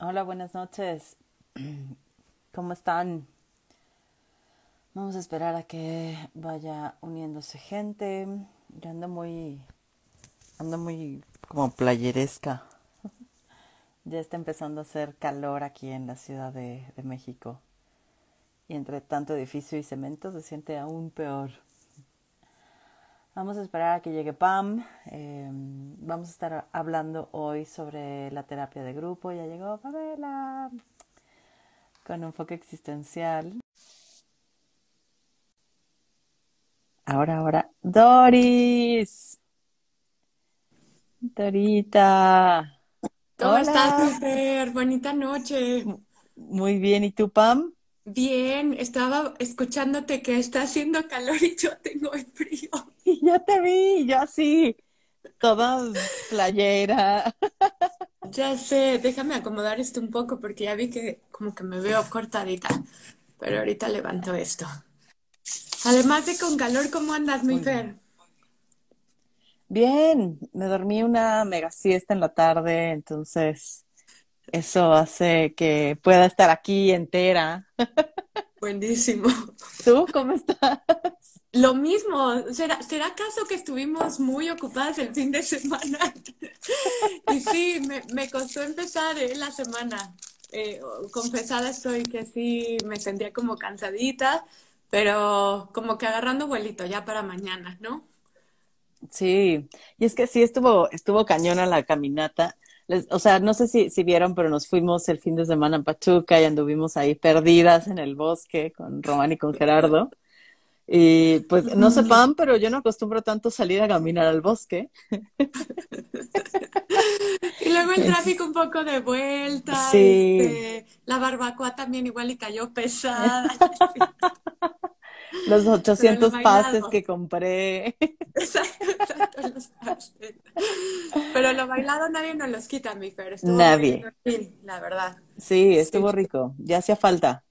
Hola, buenas noches. ¿Cómo están? Vamos a esperar a que vaya uniéndose gente. Yo ando muy, ando muy como playeresca. ya está empezando a hacer calor aquí en la Ciudad de, de México. Y entre tanto edificio y cemento se siente aún peor. Vamos a esperar a que llegue Pam. Eh, vamos a estar hablando hoy sobre la terapia de grupo. Ya llegó Pamela con enfoque existencial. Ahora, ahora, Doris. Dorita. ¿Cómo estás, mujer? Bonita noche. Muy bien, ¿y tú, Pam? Bien, estaba escuchándote que está haciendo calor y yo tengo el frío. Y ya te vi, yo así, toda playera. Ya sé, déjame acomodar esto un poco porque ya vi que como que me veo cortadita, pero ahorita levanto esto. Además de con calor, ¿cómo andas, mi Fer? Bien, me dormí una mega siesta en la tarde, entonces eso hace que pueda estar aquí entera. Buenísimo. ¿Tú cómo estás? Lo mismo, ¿será, ¿será acaso que estuvimos muy ocupadas el fin de semana? y sí, me, me costó empezar eh, la semana. Eh, confesada estoy que sí, me sentía como cansadita, pero como que agarrando vuelito ya para mañana, ¿no? Sí, y es que sí estuvo, estuvo cañona la caminata o sea, no sé si, si vieron, pero nos fuimos el fin de semana a Pachuca y anduvimos ahí perdidas en el bosque con Román y con Gerardo. Y pues no sepan, pero yo no acostumbro tanto salir a caminar al bosque. y luego el tráfico un poco de vuelta. Sí. Este, la barbacoa también igual y cayó pesada. Los 800 pastes que compré. Exacto, exacto, los pastes. Pero lo bailado nadie nos los quita, mi Fer. nadie. la verdad. Sí, estuvo rico. Ya hacía falta.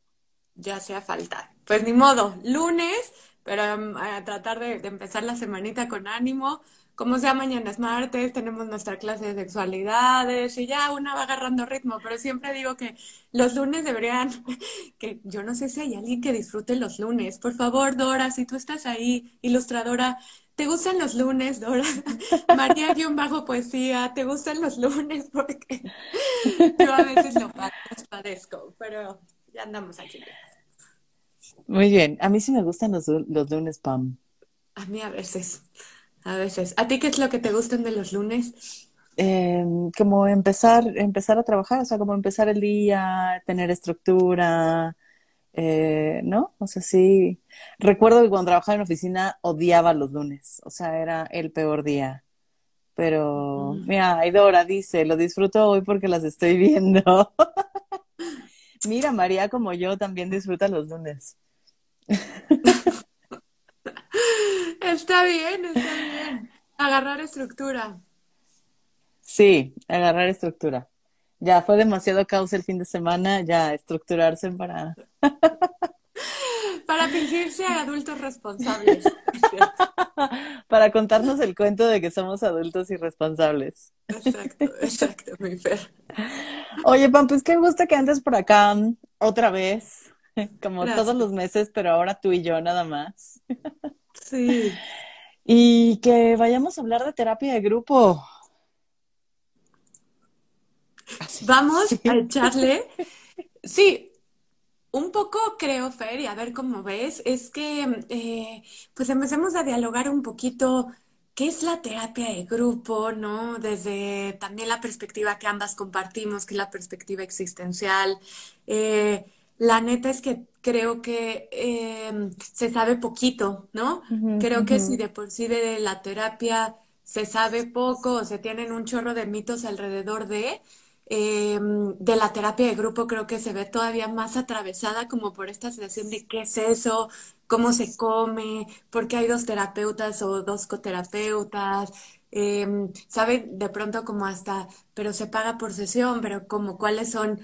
Ya hacía falta. Pues ni modo, lunes, pero um, a tratar de, de empezar la semanita con ánimo como sea, mañana es martes, tenemos nuestra clase de sexualidades y ya una va agarrando ritmo, pero siempre digo que los lunes deberían, que yo no sé si hay alguien que disfrute los lunes. Por favor, Dora, si tú estás ahí, ilustradora, ¿te gustan los lunes, Dora? María-bajo poesía, ¿te gustan los lunes? Porque yo a veces lo padezco, pero ya andamos aquí. Muy bien, a mí sí me gustan los, los lunes, Pam. A mí a veces. A veces. ¿A ti qué es lo que te gustan de los lunes? Em, como empezar, empezar a trabajar, o sea, como empezar el día, tener estructura, eh, ¿no? O sea, sí. Recuerdo que cuando trabajaba en oficina odiaba los lunes, o sea, era el peor día. Pero, mira, Aidora dice, lo disfruto hoy porque las estoy viendo. mira, María, como yo, también disfruta los lunes. Está bien, está bien. Agarrar estructura. Sí, agarrar estructura. Ya fue demasiado caos el fin de semana, ya estructurarse para... para fingirse adultos responsables. para contarnos el cuento de que somos adultos irresponsables. Exacto, exacto, mi Fer. Oye, Pam, pues qué gusto que andes por acá otra vez, como todos los meses, pero ahora tú y yo nada más. Sí. Y que vayamos a hablar de terapia de grupo. Vamos a echarle. Sí, un poco creo, Fer, y a ver cómo ves, es que eh, pues empecemos a dialogar un poquito qué es la terapia de grupo, ¿no? Desde también la perspectiva que ambas compartimos, que es la perspectiva existencial. Eh, la neta es que creo que em, se sabe poquito, ¿no? creo que si de por sí de la terapia se sabe poco o se tienen un chorro de mitos alrededor de, em, de la terapia de grupo creo que se ve todavía más atravesada como por esta sensación de qué es eso, cómo se come, por qué hay dos terapeutas o dos coterapeutas, eh, saben de pronto como hasta, pero se paga por sesión, pero como cuáles son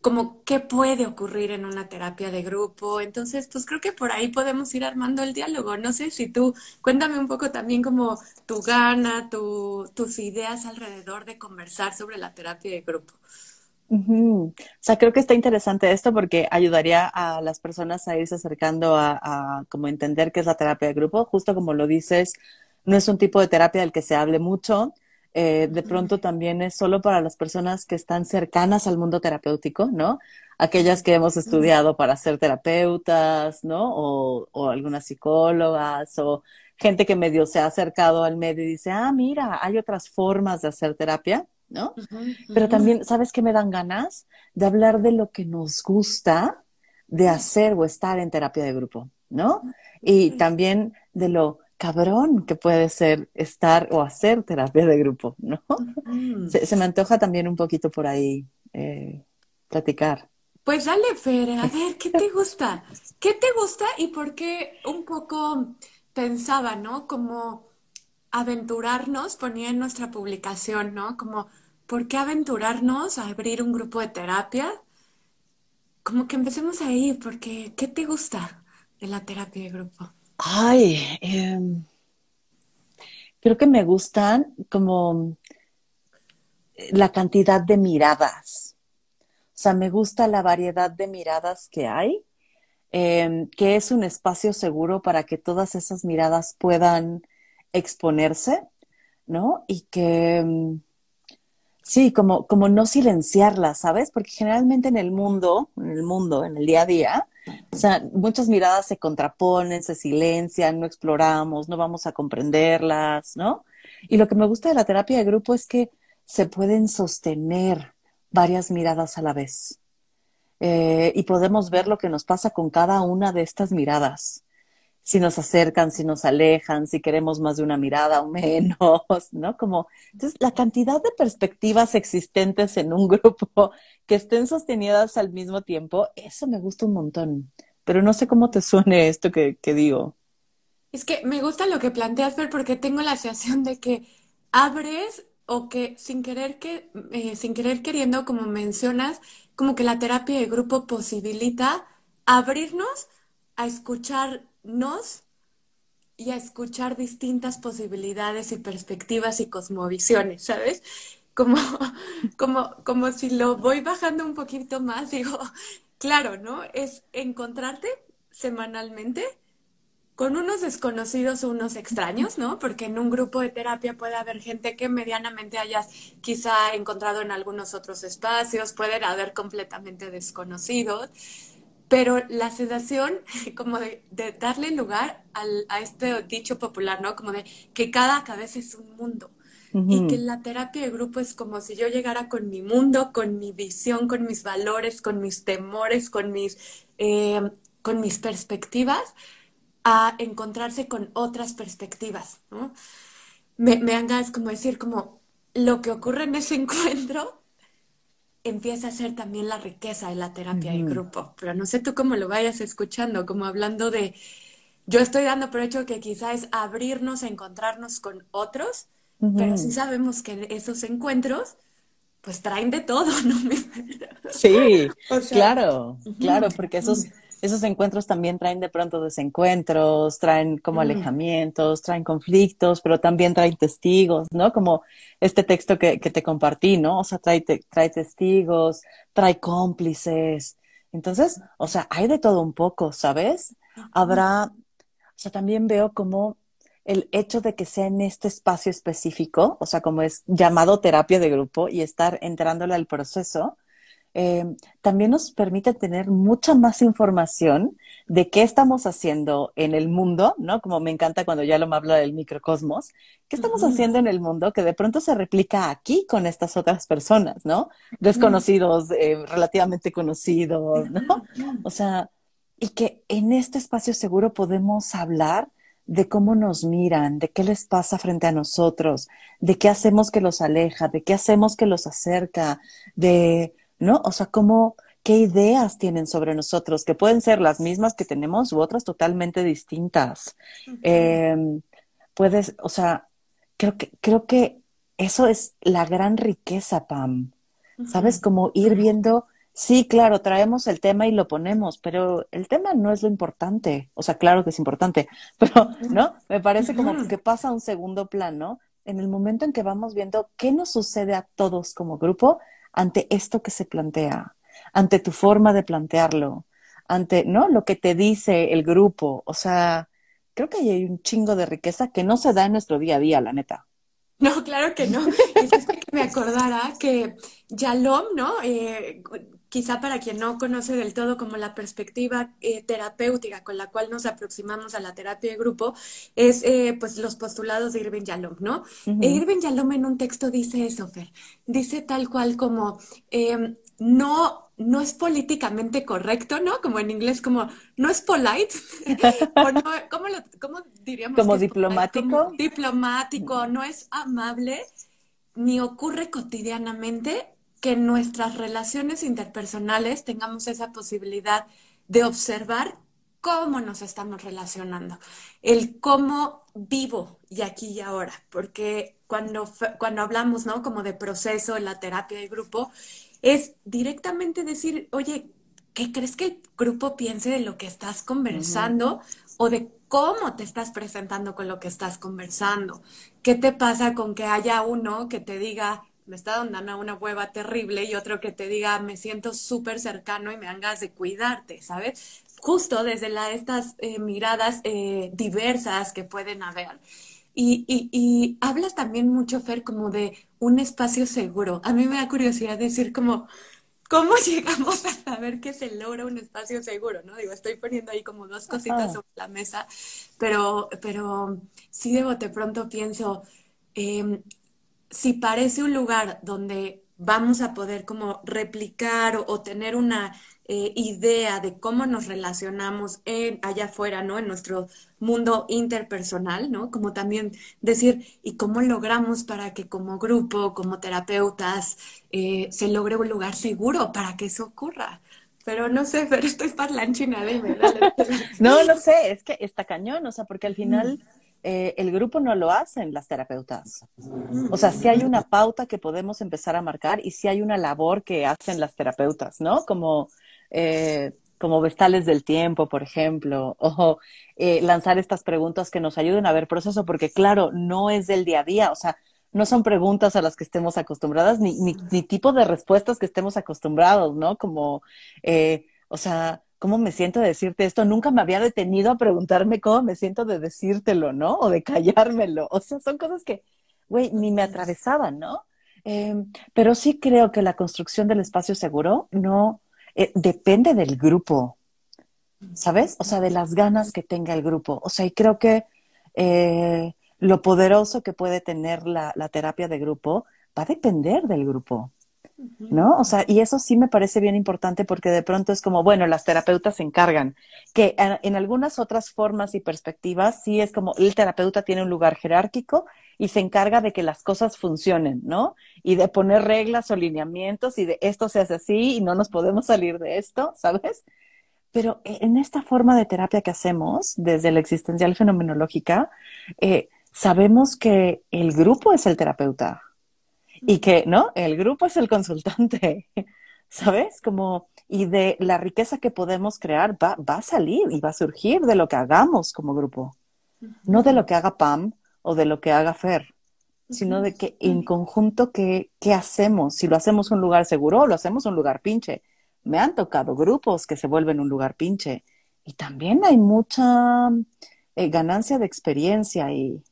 como qué puede ocurrir en una terapia de grupo. Entonces, pues creo que por ahí podemos ir armando el diálogo. No sé si tú, cuéntame un poco también como tu gana, tu, tus ideas alrededor de conversar sobre la terapia de grupo. O sea, creo que está interesante esto porque ayudaría a las personas a irse acercando a, a, como entender qué es la terapia de grupo. Justo como lo dices, no es un tipo de terapia del que se hable mucho. Eh, de pronto también es solo para las personas que están cercanas al mundo terapéutico, ¿no? Aquellas que hemos estudiado para ser terapeutas, ¿no? O, o algunas psicólogas o gente que medio se ha acercado al medio y dice, ah, mira, hay otras formas de hacer terapia. ¿no? Pero también, ¿sabes qué me dan ganas? De hablar de lo que nos gusta de hacer o estar en terapia de grupo, ¿no? Y también de lo cabrón que puede ser estar o hacer terapia de grupo, ¿no? se, me antoja también un poquito por ahí eh, platicar. Pues dale, Fer, a ver, ¿qué te gusta? ¿Qué te gusta y por qué un poco pensaba, ¿no? Como aventurarnos, ponía en nuestra publicación, ¿no? Como, ¿por qué aventurarnos a abrir un grupo de terapia? Como que empecemos ahí, porque ¿qué te gusta de la terapia de grupo? Ay, em, creo que me gustan como la cantidad de miradas. O sea, me gusta la variedad de miradas que hay, em, que es un espacio seguro para que todas esas miradas puedan exponerse, ¿no? Y que, mm, sí, como, como no silenciarla, ¿sabes? Porque generalmente en el mundo, en el mundo, en el día a día, o sea, muchas miradas se contraponen, se silencian, no exploramos, no vamos a comprenderlas, ¿no? Y lo que me gusta de la terapia de grupo es que se pueden sostener varias miradas a la vez. Eh, y podemos ver lo que nos pasa con cada una de estas miradas si nos acercan, si nos alejan, si queremos más de una mirada o menos, ¿no? Como, entonces, la cantidad de perspectivas existentes en un grupo que estén sostenidas al mismo tiempo, eso me gusta un montón. Pero no sé cómo te suene esto que, digo. Es que me gusta lo que planteas, pero porque tengo la sensación de que abres o que sin querer que, eh, sin querer queriendo, como mencionas, como que la terapia de grupo posibilita abrirnos a escuchar nos y a escuchar distintas posibilidades y perspectivas y cosmovisiones, ¿sabes? Como, como, como si lo voy bajando un poquito más, digo, claro, ¿no? Es encontrarte semanalmente con unos desconocidos o unos extraños, ¿no? Porque en un grupo de terapia puede haber gente que medianamente hayas quizá encontrado en algunos otros espacios, pueden haber completamente desconocidos pero la sedación, como de, darle lugar al, a este dicho popular, ¿no? Como de que cada cabeza es un mundo. Y que la terapia de grupo es como si yo llegara con mi mundo, con mi visión, con mis valores, con mis temores, con mis, eh, con mis perspectivas, a encontrarse con otras perspectivas, ¿no? Me, me hagas como decir, como lo que ocurre en ese encuentro empieza a ser también la riqueza de la terapia de grupo. Pero no sé tú cómo lo vayas escuchando, como hablando de, yo estoy dando por hecho que quizá es abrirnos a encontrarnos con otros, pero sí sabemos que esos encuentros pues traen de todo, ¿no? sí, claro, claro, porque esos esos encuentros también traen de pronto desencuentros, traen como alejamientos, traen conflictos, pero también traen testigos, ¿no? Como este texto que, que te compartí, ¿no? O sea, trae, trae testigos, trae cómplices. Entonces, o sea, hay de todo un poco, ¿sabes? Habrá, o sea, también veo como el hecho de que sea en este espacio específico, o sea, como es llamado terapia de grupo y estar entrándole al proceso, eh, también nos permite tener mucha más información de qué estamos haciendo en el mundo, ¿no? Como me encanta cuando ya lo me habla del microcosmos, qué estamos haciendo en el mundo que de pronto se replica aquí con estas otras personas, ¿no? Desconocidos, eh, relativamente conocidos, ¿no? O sea, y que en este espacio seguro podemos hablar de cómo nos miran, de qué les pasa frente a nosotros, de qué hacemos que los aleja, de qué hacemos que los acerca, de ¿no? O sea, cómo, qué ideas tienen sobre nosotros, que pueden ser las mismas que tenemos u otras totalmente distintas. Em, puedes, o sea, creo que, creo que eso es la gran riqueza, Pam. ¿Sabes? Como ir viendo, sí, claro, traemos el tema y lo ponemos, pero el tema no es lo importante. O sea, claro que es importante, pero, ¿no? Me parece como que pasa a un segundo plano en el momento en que vamos viendo qué nos sucede a todos como grupo ante esto que se plantea, ante tu forma de plantearlo, ante, ¿no? Lo que te dice el grupo. O sea, creo que hay un chingo de riqueza que no se da en nuestro día a día, la neta. No, claro que no. Es que me acordara que Yalom, ¿no? Eh, quizá para quien no conoce del todo como la perspectiva eh, terapéutica con la cual nos aproximamos a la terapia de grupo, es eh, pues los postulados de Irving Yalom, ¿no? E Irving Yalom en un texto dice eso, Fer, dice tal cual como em, no no es políticamente correcto, ¿no? Como en inglés, como no es polite, o no, ¿cómo, lo, cómo, diríamos? Como diplomático. Como diplomático, no es amable, ni ocurre cotidianamente que en nuestras relaciones interpersonales tengamos esa posibilidad de observar cómo nos estamos relacionando, el cómo vivo y aquí y ahora, porque cuando, cuando hablamos, ¿no? Como de proceso en la terapia de grupo, es directamente decir, oye, ¿qué crees que el grupo piense de lo que estás conversando o de cómo te estás presentando con lo que estás conversando? ¿Qué te pasa con que haya uno que te diga, me está dando una hueva terrible y otro que te diga, me siento súper cercano y me hagas de cuidarte, ¿sabes? Justo desde la, estas eh, miradas eh, diversas que pueden haber. Y, y, y, hablas también mucho, Fer, como de un espacio seguro. A mí me da curiosidad decir como, ¿cómo llegamos a saber que se logra un espacio seguro? ¿no? Digo, estoy poniendo ahí como dos cositas sobre la mesa, pero, pero sí de bote pronto pienso, em, si parece un lugar donde vamos a poder como replicar o tener una eh, idea de cómo nos relacionamos en, allá afuera, ¿no? En nuestro mundo interpersonal, ¿no? Como también decir, ¿y cómo logramos para que como grupo, como terapeutas, eh, se logre un lugar seguro para que eso ocurra? Pero no sé, pero estoy parlanchina de verdad. no, no sé, es que está cañón, o sea, porque al final... Eh, el grupo no lo hacen las terapeutas. O sea, sí hay una pauta que podemos empezar a marcar y sí hay una labor que hacen las terapeutas, ¿no? Como eh, como vestales del tiempo, por ejemplo, o eh, lanzar estas preguntas que nos ayuden a ver proceso, porque claro, no es del día a día, o sea, no son preguntas a las que estemos acostumbradas, ni, ni, tipo de respuestas que estemos acostumbrados, ¿no? Como, o sea, ¿cómo me siento de decirte esto? Nunca me había detenido a preguntarme cómo me siento de decírtelo, ¿no? O de callármelo. O sea, son cosas que, güey, ni me atravesaban, ¿no? pero sí creo que la construcción del espacio seguro no, eh, depende del grupo, ¿sabes? O sea, de las ganas que tenga el grupo. O sea, y creo que eh, lo poderoso que puede tener la, terapia de grupo va a depender del grupo. ¿No? O sea, y eso sí me parece bien importante porque de pronto es como, bueno, las terapeutas se encargan, que en algunas otras formas y perspectivas sí es como el terapeuta tiene un lugar jerárquico y se encarga de que las cosas funcionen, ¿no? Y de poner reglas o lineamientos y de esto se hace así y no nos podemos salir de esto, ¿sabes? Pero e, en esta forma de terapia que hacemos desde la existencial fenomenológica, eh, sabemos que el grupo es el terapeuta y que, ¿no? El grupo es el consultante, ¿sabes? Como, y de la riqueza que podemos crear va, va a salir y va a surgir de lo que hagamos como grupo, no de lo que haga Pam o de lo que haga Fer, sino de que en conjunto, ¿qué, ¿qué hacemos? Si lo hacemos un lugar seguro o lo hacemos un lugar pinche. Me han tocado grupos que se vuelven un lugar pinche. Y también hay mucha eh, ganancia de experiencia y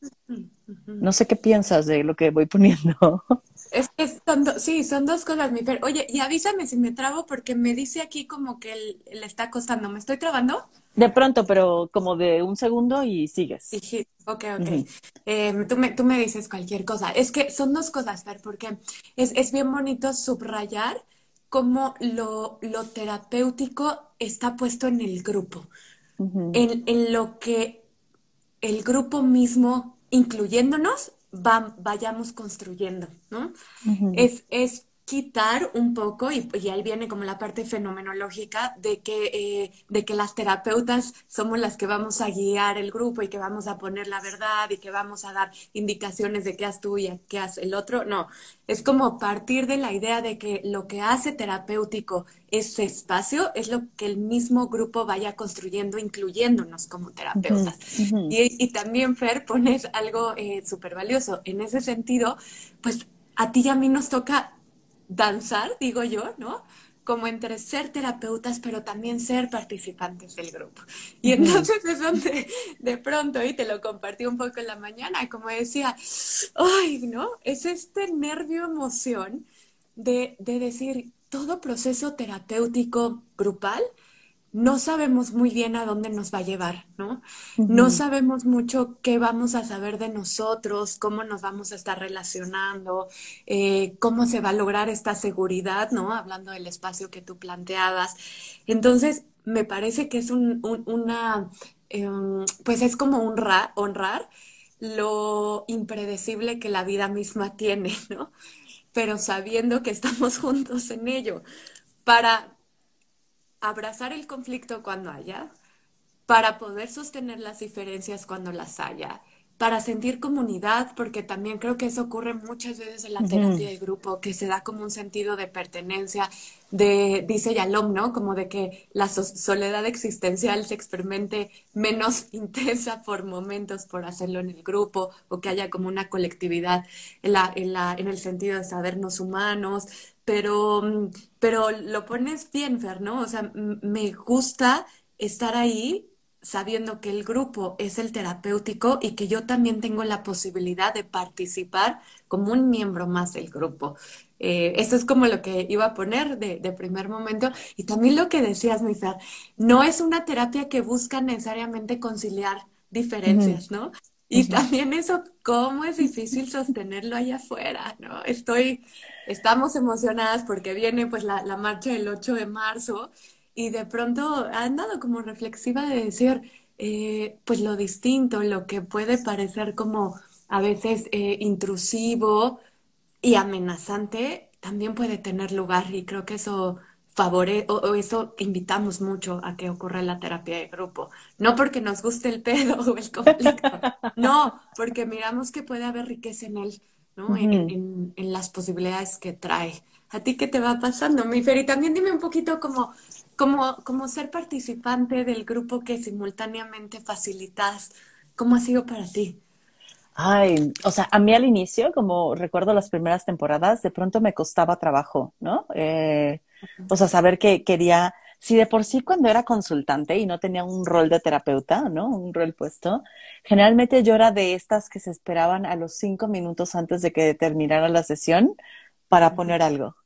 no sé qué piensas de lo que voy poniendo. Es que son sí, son dos cosas, mi Fer. Oye, y avísame si me trabo porque me dice aquí como que le está costando. ¿Me estoy trabando? De pronto, pero como de un segundo y sigues. Sí, ok, ok. Em, tú, me, tú me dices cualquier cosa. Es que son dos cosas, Fer, porque es, es bien bonito subrayar cómo lo, lo terapéutico está puesto en el grupo, en, en, lo que el grupo mismo, incluyéndonos, va, vayamos construyendo, ¿no? es, es quitar un poco, y, ahí viene como la parte fenomenológica, de que, eh, de que las terapeutas somos las que vamos a guiar el grupo y que vamos a poner la verdad y que vamos a dar indicaciones de qué haces tú y qué hace el otro. No, es como partir de la idea de que lo que hace terapéutico ese espacio es lo que el mismo grupo vaya construyendo, incluyéndonos como terapeutas. y, también, Fer, pones algo eh, súper valioso. En ese sentido, pues a ti y a mí nos toca danzar, digo yo, ¿no? Como entre ser terapeutas, pero también ser participantes del grupo. Y entonces es donde de pronto, y te lo compartí un poco en la mañana, como decía, ay, ¿no? Es este nervio emoción de, de decir, todo proceso terapéutico grupal no sabemos muy bien a dónde nos va a llevar, ¿no? No sabemos mucho qué vamos a saber de nosotros, cómo nos vamos a estar relacionando, eh, cómo se va a lograr esta seguridad, ¿no? Hablando del espacio que tú planteabas. Entonces, me parece que es un, una, em, pues es como honrar, honrar lo impredecible que la vida misma tiene, ¿no? Pero sabiendo que estamos juntos en ello. Para, abrazar el conflicto cuando haya, para poder sostener las diferencias cuando las haya, para sentir comunidad, porque también creo que eso ocurre muchas veces en la terapia de grupo, que se da como un sentido de pertenencia, de, dice Yalom, ¿no? Como de que la soledad existencial se experimente menos intensa por momentos por hacerlo en el grupo, o que haya como una colectividad en, la, en, la, en el sentido de sabernos humanos, pero, mm, pero lo pones bien, Fer, ¿no? O sea, me gusta estar ahí sabiendo que el grupo es el terapéutico y que yo también tengo la posibilidad de participar como un miembro más del grupo. Eh, esto es como lo que iba a poner de, primer momento. Y también lo que decías, mi Fer, no es una terapia que busca necesariamente conciliar diferencias, ¿no? Y también eso, cómo es difícil sostenerlo allá afuera, ¿no? Estoy, estamos emocionadas porque viene pues la, la marcha del 8 de marzo y de pronto han dado como reflexiva de decir, eh, pues lo distinto, lo que puede parecer como a veces eh, intrusivo y amenazante, también puede tener lugar y creo que eso favore o, eso invitamos mucho a que ocurra la terapia de grupo. No porque nos guste el pedo o el conflicto, no, porque miramos que puede haber riqueza en él, ¿no? en, en, las posibilidades que trae. ¿A ti qué te va pasando, mi Fer? Y también dime un poquito como, como, como ser participante del grupo que simultáneamente facilitas. ¿Cómo ha sido para ti? Ay, o sea, a mí al inicio, como recuerdo las primeras temporadas, de pronto me costaba trabajo, ¿no? Eh, o sea, saber que quería, si de por sí cuando era consultante y no tenía un rol de terapeuta, ¿no? Un rol puesto, generalmente yo era de estas que se esperaban a los cinco minutos antes de que terminara la sesión para poner algo,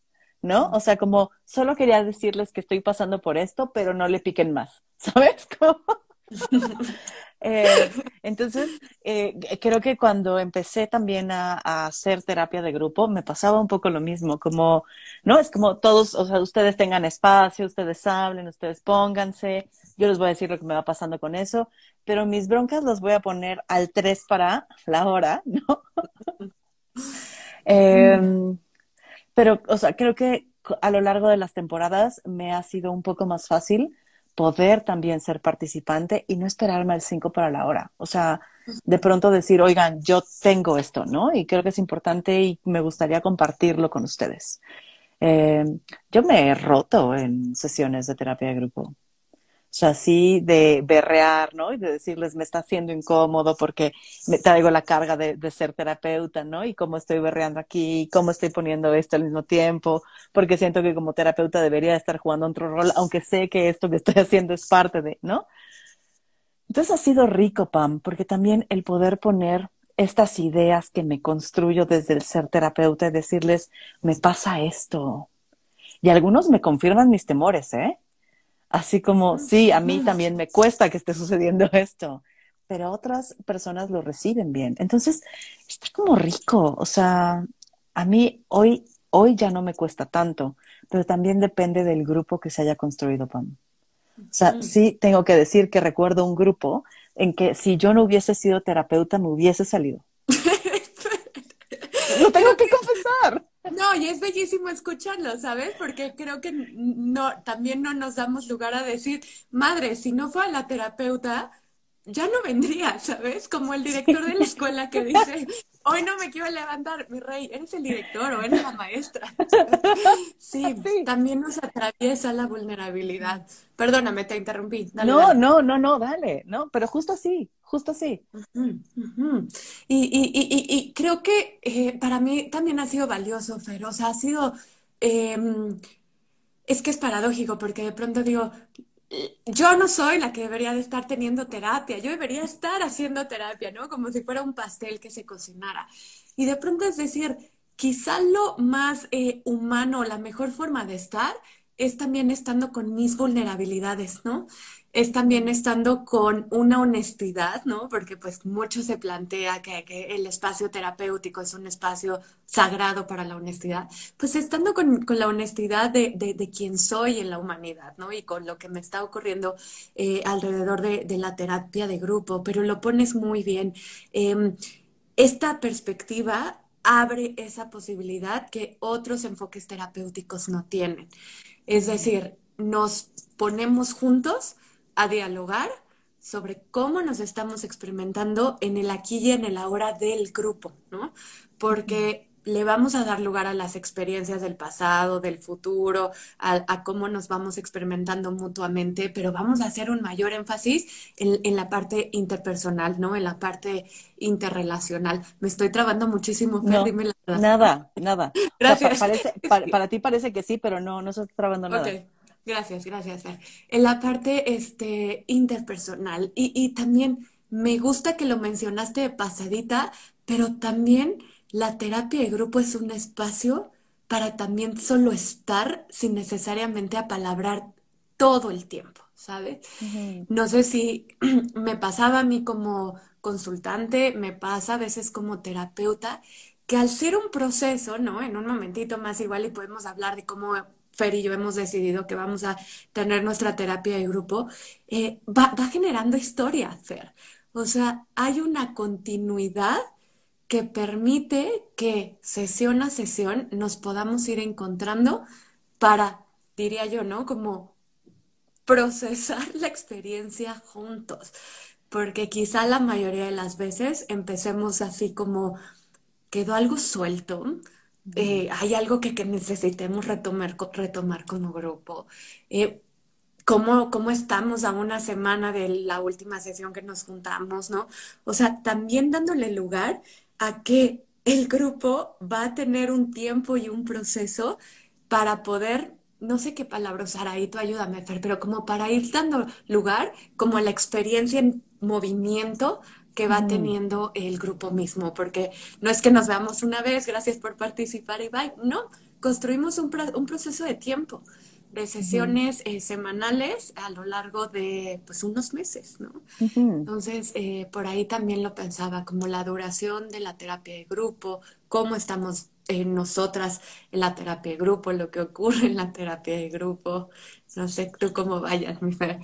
¿no? O sea, como solo quería decirles que estoy pasando por esto, pero no le piquen más, ¿sabes? Eh, entonces, eh, creo que cuando empecé también a, hacer terapia de grupo, me pasaba un poco lo mismo, como, ¿no? Es como todos, o sea, ustedes tengan espacio, ustedes hablen, ustedes pónganse, yo les voy a decir lo que me va pasando con eso, pero mis broncas las voy a poner al 3 para la hora, ¿no? eh, pero, o sea, creo que a lo largo de las temporadas me ha sido un poco más fácil poder también ser participante y no esperarme al 5 para la hora. O sea, de pronto decir, oigan, yo tengo esto, ¿no? Y creo que es importante y me gustaría compartirlo con ustedes. Eh, yo me he roto en sesiones de terapia de grupo. Sea, así de berrear, ¿no? Y de decirles, me está haciendo incómodo porque me traigo la carga de, ser terapeuta, ¿no? Y cómo estoy berreando aquí, cómo estoy poniendo esto al mismo tiempo, porque siento que como terapeuta debería estar jugando otro rol, aunque sé que esto que estoy haciendo es parte de, ¿no? Entonces ha sido rico, Pam, porque también el poder poner estas ideas que me construyo desde el ser terapeuta y decirles, me pasa esto. Y algunos me confirman mis temores, ¿eh? Así como, sí, a mí también me cuesta que esté sucediendo esto, pero otras personas lo reciben bien. Entonces, está como rico. O sea, a mí hoy, hoy ya no me cuesta tanto, pero también depende del grupo que se haya construido, Pam. O sea, sí tengo que decir que recuerdo un grupo en que si yo no hubiese sido terapeuta, me hubiese salido. lo tengo que confesar. No, y es bellísimo escucharlo, ¿sabes? Porque creo que no, también no nos damos lugar a decir, madre, si no fue a la terapeuta, ya no vendría, ¿sabes? Como el director de la escuela que dice, hoy no me quiero levantar, mi rey, eres el director o eres la maestra. Sí, también nos atraviesa la vulnerabilidad. Perdóname, te interrumpí. no, no, no, no, dale, no, pero justo así, justo así. Y, y, y, y, creo que eh, para mí también ha sido valioso, Fer, o sea, ha sido em, es que es paradójico porque de pronto digo, yo no soy la que debería de estar teniendo terapia, yo debería estar haciendo terapia, ¿no? Como si fuera un pastel que se cocinara. Y de pronto es decir, quizá lo más eh, humano, la mejor forma de estar es también estando con mis vulnerabilidades, ¿no? Es también estando con una honestidad, ¿no? Porque pues mucho se plantea que, el espacio terapéutico es un espacio sagrado para la honestidad. Pues estando con, la honestidad de, de, quién soy en la humanidad, ¿no? Y con lo que me está ocurriendo eh, alrededor de, la terapia de grupo, pero lo pones muy bien. Em, esta perspectiva abre esa posibilidad que otros enfoques terapéuticos no tienen. Es decir, nos ponemos juntos a dialogar sobre cómo nos estamos experimentando en el aquí y en el ahora del grupo, ¿no? Porque le vamos a dar lugar a las experiencias del pasado, del futuro, a, cómo nos vamos experimentando mutuamente, pero vamos a hacer un mayor énfasis en, la parte interpersonal, ¿no? En la parte interrelacional. Me estoy trabando muchísimo, no, Nada, nada. Gracias. para, ti parece que sí, pero no, no estás trabando nada. Gracias, gracias. En la parte este, interpersonal y, y también me gusta que lo mencionaste de pasadita, pero también la terapia de grupo es un espacio para también solo estar sin necesariamente apalabrar todo el tiempo, ¿sabes? No sé si me pasaba a mí como consultante, me pasa a veces como terapeuta, que al ser un proceso, ¿no? En un momentito más igual y podemos hablar de cómo Fer y yo hemos decidido que vamos a tener nuestra terapia de grupo, eh, va, va generando historia, Fer. O sea, hay una continuidad que permite que sesión a sesión nos podamos ir encontrando para, diría yo, ¿no? Como procesar la experiencia juntos. Porque quizá la mayoría de las veces empecemos así como, quedó algo suelto, eh, hay algo que, necesitemos retomar, retomar como grupo. Eh, ¿Cómo, ¿Cómo, estamos a una semana de la última sesión que nos juntamos, no? O sea, también dándole lugar a que el grupo va a tener un tiempo y un proceso para poder, no sé qué palabra usar ahí, tú ayúdame, Fer, pero como para ir dando lugar como a la experiencia en movimiento que va teniendo el grupo mismo, porque no es que nos veamos una vez, gracias por participar y bye, no, construimos un, un proceso de tiempo de sesiones eh, semanales a lo largo de pues unos meses, ¿no? Entonces, eh, por ahí también lo pensaba, como la duración de la terapia de grupo, cómo estamos eh, nosotras en la terapia de grupo, lo que ocurre en la terapia de grupo. No sé tú cómo vayas, mi fe.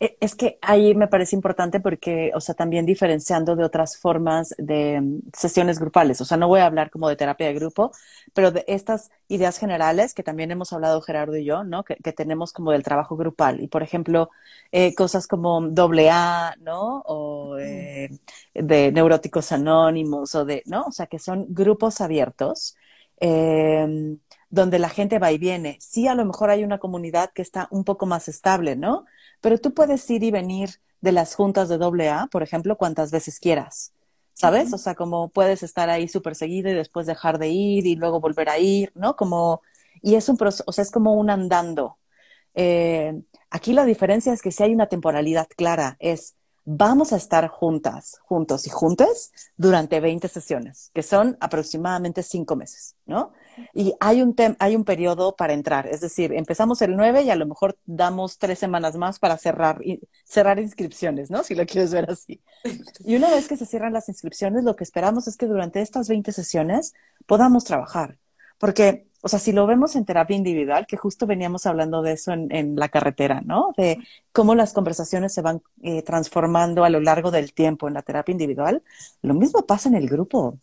E, es que ahí me parece importante porque, o sea, también diferenciando de otras formas de mm, sesiones grupales. O sea, no voy a hablar como de terapia de grupo, pero de estas ideas generales que también hemos hablado Gerardo y yo, ¿no? Que, tenemos como del trabajo grupal. Y, por ejemplo, eh, cosas como doble A, ¿no? O eh, de neuróticos anónimos o de, ¿no? O sea, que son grupos abiertos. Eh, donde la gente va y viene. Sí, a lo mejor hay una comunidad que está un poco más estable, ¿no? Pero tú puedes ir y venir de las juntas de doble A, por ejemplo, cuantas veces quieras. ¿Sabes? O sea, como puedes estar ahí súper seguido y después dejar de ir y luego volver a ir, ¿no? Como, y es un proceso, o sea, es como un andando. Eh, aquí la diferencia es que si hay una temporalidad clara, es vamos a estar juntas, juntos y juntas durante 20 sesiones, que son aproximadamente cinco meses, ¿no? Y hay un, hay un periodo para entrar, es decir, empezamos el 9 y a lo mejor damos tres semanas más para cerrar, cerrar inscripciones, ¿no? Si lo quieres ver así. Y una vez que se cierran las inscripciones, lo que esperamos es que durante estas 20 sesiones podamos trabajar. Porque, o sea, si lo vemos en terapia individual, que justo veníamos hablando de eso en, la carretera, ¿no? De cómo las conversaciones se van eh, transformando a lo largo del tiempo en la terapia individual, lo mismo pasa en el grupo.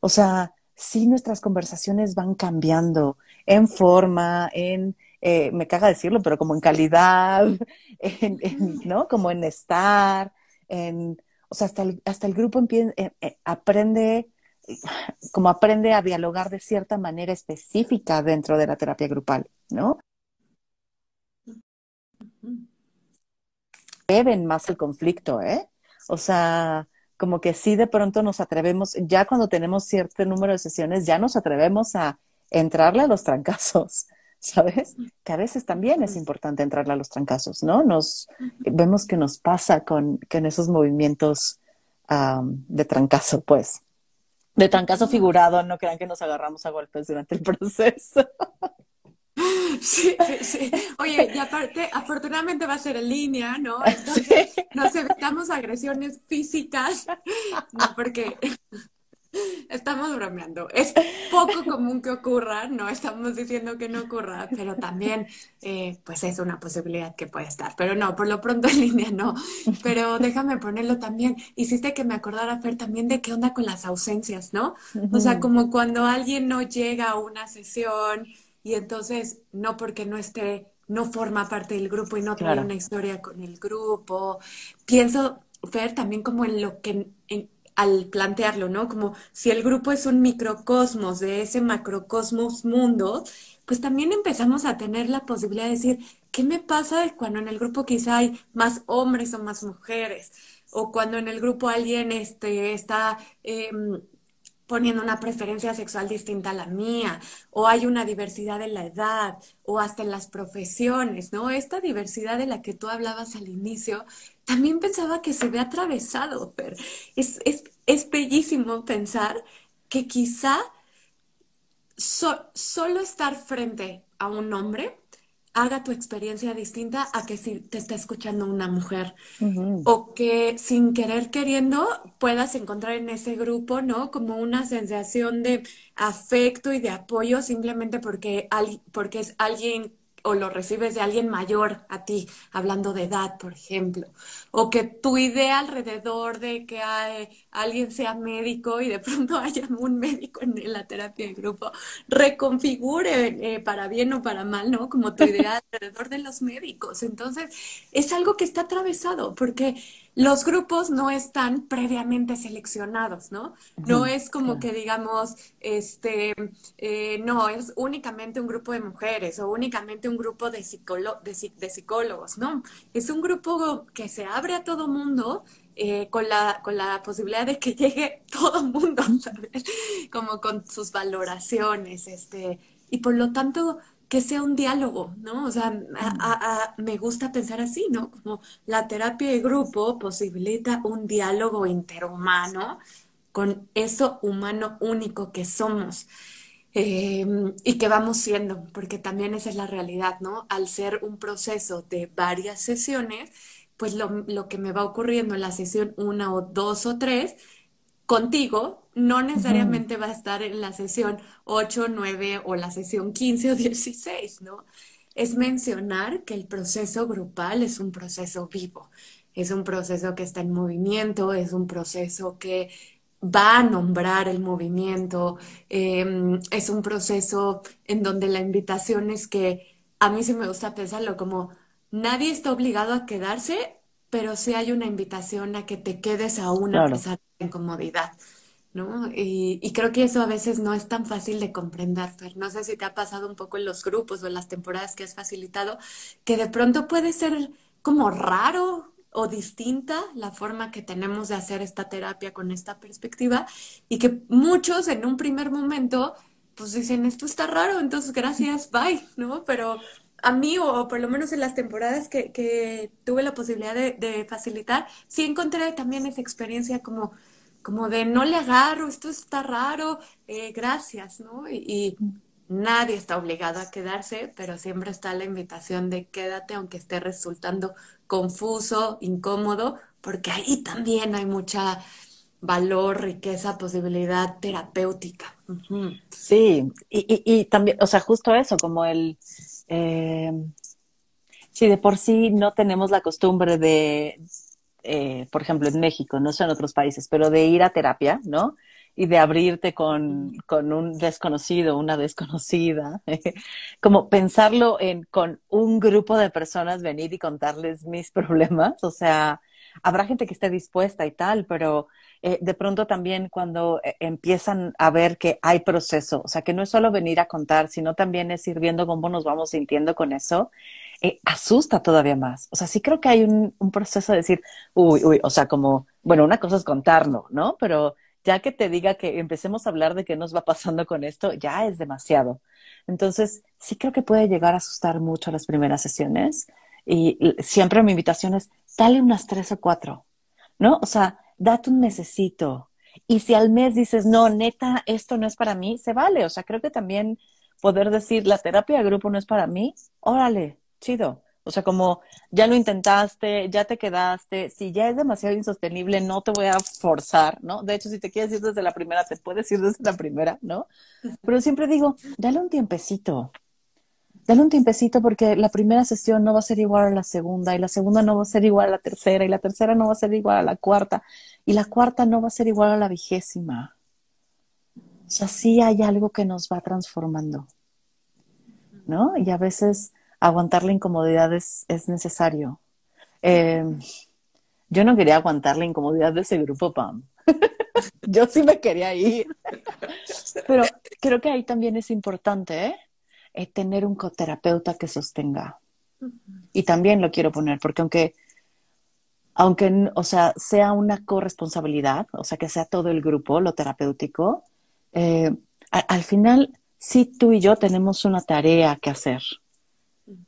O sea, sí nuestras conversaciones van cambiando en forma, en, eh, me caga decirlo, pero como en calidad, ¿no? Como en estar, en, o sea, hasta el, hasta el grupo eh, eh, aprende, como aprende a dialogar de cierta manera específica dentro de la terapia grupal, ¿no? Deben más el conflicto, ¿eh? O sea, como que sí de pronto nos atrevemos, ya cuando tenemos cierto número de sesiones, ya nos atrevemos a entrarle a los trancazos, ¿sabes? Que a veces también es importante entrarle a los trancazos, ¿no? Nos vemos que nos pasa con, en esos movimientos de trancazo, pues. De trancazo figurado, no crean que nos agarramos a golpes durante el proceso. Sí, sí, Oye, y aparte, afortunadamente va a ser en línea, ¿no? Entonces nos evitamos agresiones físicas, no, porque Estamos bromeando. Es poco común que ocurra, no estamos diciendo que no ocurra, pero también, eh, pues es una posibilidad que puede estar. Pero no, por lo pronto en línea no. Pero déjame ponerlo también. Hiciste que me acordara, Fer, también de qué onda con las ausencias, ¿no? O sea, como cuando alguien no llega a una sesión y entonces, no porque no esté, no forma parte del grupo y no trae una historia con el grupo. Pienso, Fer, también como en lo que... En, al plantearlo, ¿no? Como si el grupo es un microcosmos de ese macrocosmos mundo, pues también empezamos a tener la posibilidad de decir, ¿qué me pasa cuando en el grupo quizá hay más hombres o más mujeres? O cuando en el grupo alguien este, está em, poniendo una preferencia sexual distinta a la mía, o hay una diversidad en la edad, o hasta en las profesiones, ¿no? Esta diversidad de la que tú hablabas al inicio, también pensaba que se ve atravesado, pero es, es, bellísimo pensar que quizá solo estar frente a un hombre haga tu experiencia distinta a que si te está escuchando una mujer o que sin querer queriendo puedas encontrar en ese grupo, ¿no? Como una sensación de afecto y de apoyo simplemente porque, porque es alguien o lo recibes de alguien mayor a ti, hablando de edad, por ejemplo, o que tu idea alrededor de que alguien sea médico y de pronto haya un médico en la terapia de grupo reconfigure eh, para bien o para mal, ¿no? Como tu idea alrededor de los médicos. Entonces, es algo que está atravesado porque los grupos no están previamente seleccionados, ¿no? No es como que digamos, este, eh, no, es únicamente un grupo de mujeres o únicamente un grupo de, de, psicólogos, ¿no? Es un grupo que se abre a todo mundo eh, con, la, con la posibilidad de que llegue todo mundo, ¿sabes? Como con sus valoraciones, este, y por lo tanto que sea un diálogo, ¿no? O sea, me gusta pensar así, ¿no? Como la terapia de grupo posibilita un diálogo interhumano con eso humano único que somos em, y que vamos siendo, porque también esa es la realidad, ¿no? Al ser un proceso de varias sesiones, pues lo, lo que me va ocurriendo en la sesión una o dos o tres, contigo no necesariamente va a estar en la sesión 8, 9 o la sesión 15 o 16, ¿no? Es mencionar que el proceso grupal es un proceso vivo, es un proceso que está en movimiento, es un proceso que va a nombrar el movimiento, em, es un proceso en donde la invitación es que a mí sí me gusta pensarlo como nadie está obligado a quedarse, pero sí hay una invitación a que te quedes aún a pesar de la incomodidad. ¿No? Y, creo que eso a veces no es tan fácil de comprender, Fer. No sé si te ha pasado un poco en los grupos o en las temporadas que has facilitado, que de pronto puede ser como raro o distinta la forma que tenemos de hacer esta terapia con esta perspectiva y que muchos en un primer momento pues dicen, esto está raro, entonces gracias, bye, ¿no? Pero a mí, o por lo menos en las temporadas que, tuve la posibilidad de, de facilitar, sí encontré también esa experiencia como como de no le agarro, esto está raro, eh, gracias, ¿no? Y, nadie está obligado a quedarse, pero siempre está la invitación de quédate aunque esté resultando confuso, incómodo, porque ahí también hay mucha valor, riqueza, posibilidad terapéutica. Sí, y, también, o sea, justo eso, como el... Eh, si de por sí no tenemos la costumbre de, eh, por ejemplo, en México, no sé en otros países, pero de ir a terapia, ¿no? Y de abrirte con, con un desconocido, una desconocida, como pensarlo en con un grupo de personas venir y contarles mis problemas, o sea, habrá gente que esté dispuesta y tal, pero eh, de pronto también cuando eh, empiezan a ver que hay proceso, o sea, que no es solo venir a contar, sino también es ir viendo cómo nos vamos sintiendo con eso, eh, asusta todavía más. O sea, sí creo que hay un, proceso de decir, uy, uy, o sea, como, bueno, una cosa es contarlo, ¿no? Pero ya que te diga que empecemos a hablar de qué nos va pasando con esto, ya es demasiado. Entonces, sí creo que puede llegar a asustar mucho las primeras sesiones. Y siempre mi invitación es, dale unas tres o cuatro, ¿no? O sea, date un necesito. Y si al mes dices, no, neta, esto no es para mí, se vale. O sea, creo que también poder decir, la terapia de grupo no es para mí, órale, chido. O sea, como ya lo intentaste, ya te quedaste, si ya es demasiado insostenible, no te voy a forzar, ¿no? De hecho, si te quieres ir desde la primera, te puedes ir desde la primera, ¿no? Pero siempre digo, dale un tiempecito. Dale un tiempecito porque la primera sesión no va a ser igual a la segunda y la segunda no va a ser igual a la tercera y la tercera no va a ser igual a la cuarta y la cuarta no va a ser igual a la vigésima. O sea, sí hay algo que nos va transformando, ¿no? Y a veces aguantar la incomodidad es, necesario. Eh, yo no quería aguantar la incomodidad de ese grupo, Pam. yo sí me quería ir. Pero creo que ahí también es importante ¿eh? Eh, tener un coterapeuta que sostenga. Y también lo quiero poner, porque aunque, aunque, o sea, sea una corresponsabilidad, o sea, que sea todo el grupo, lo terapéutico, al final sí tú y yo tenemos una tarea que hacer.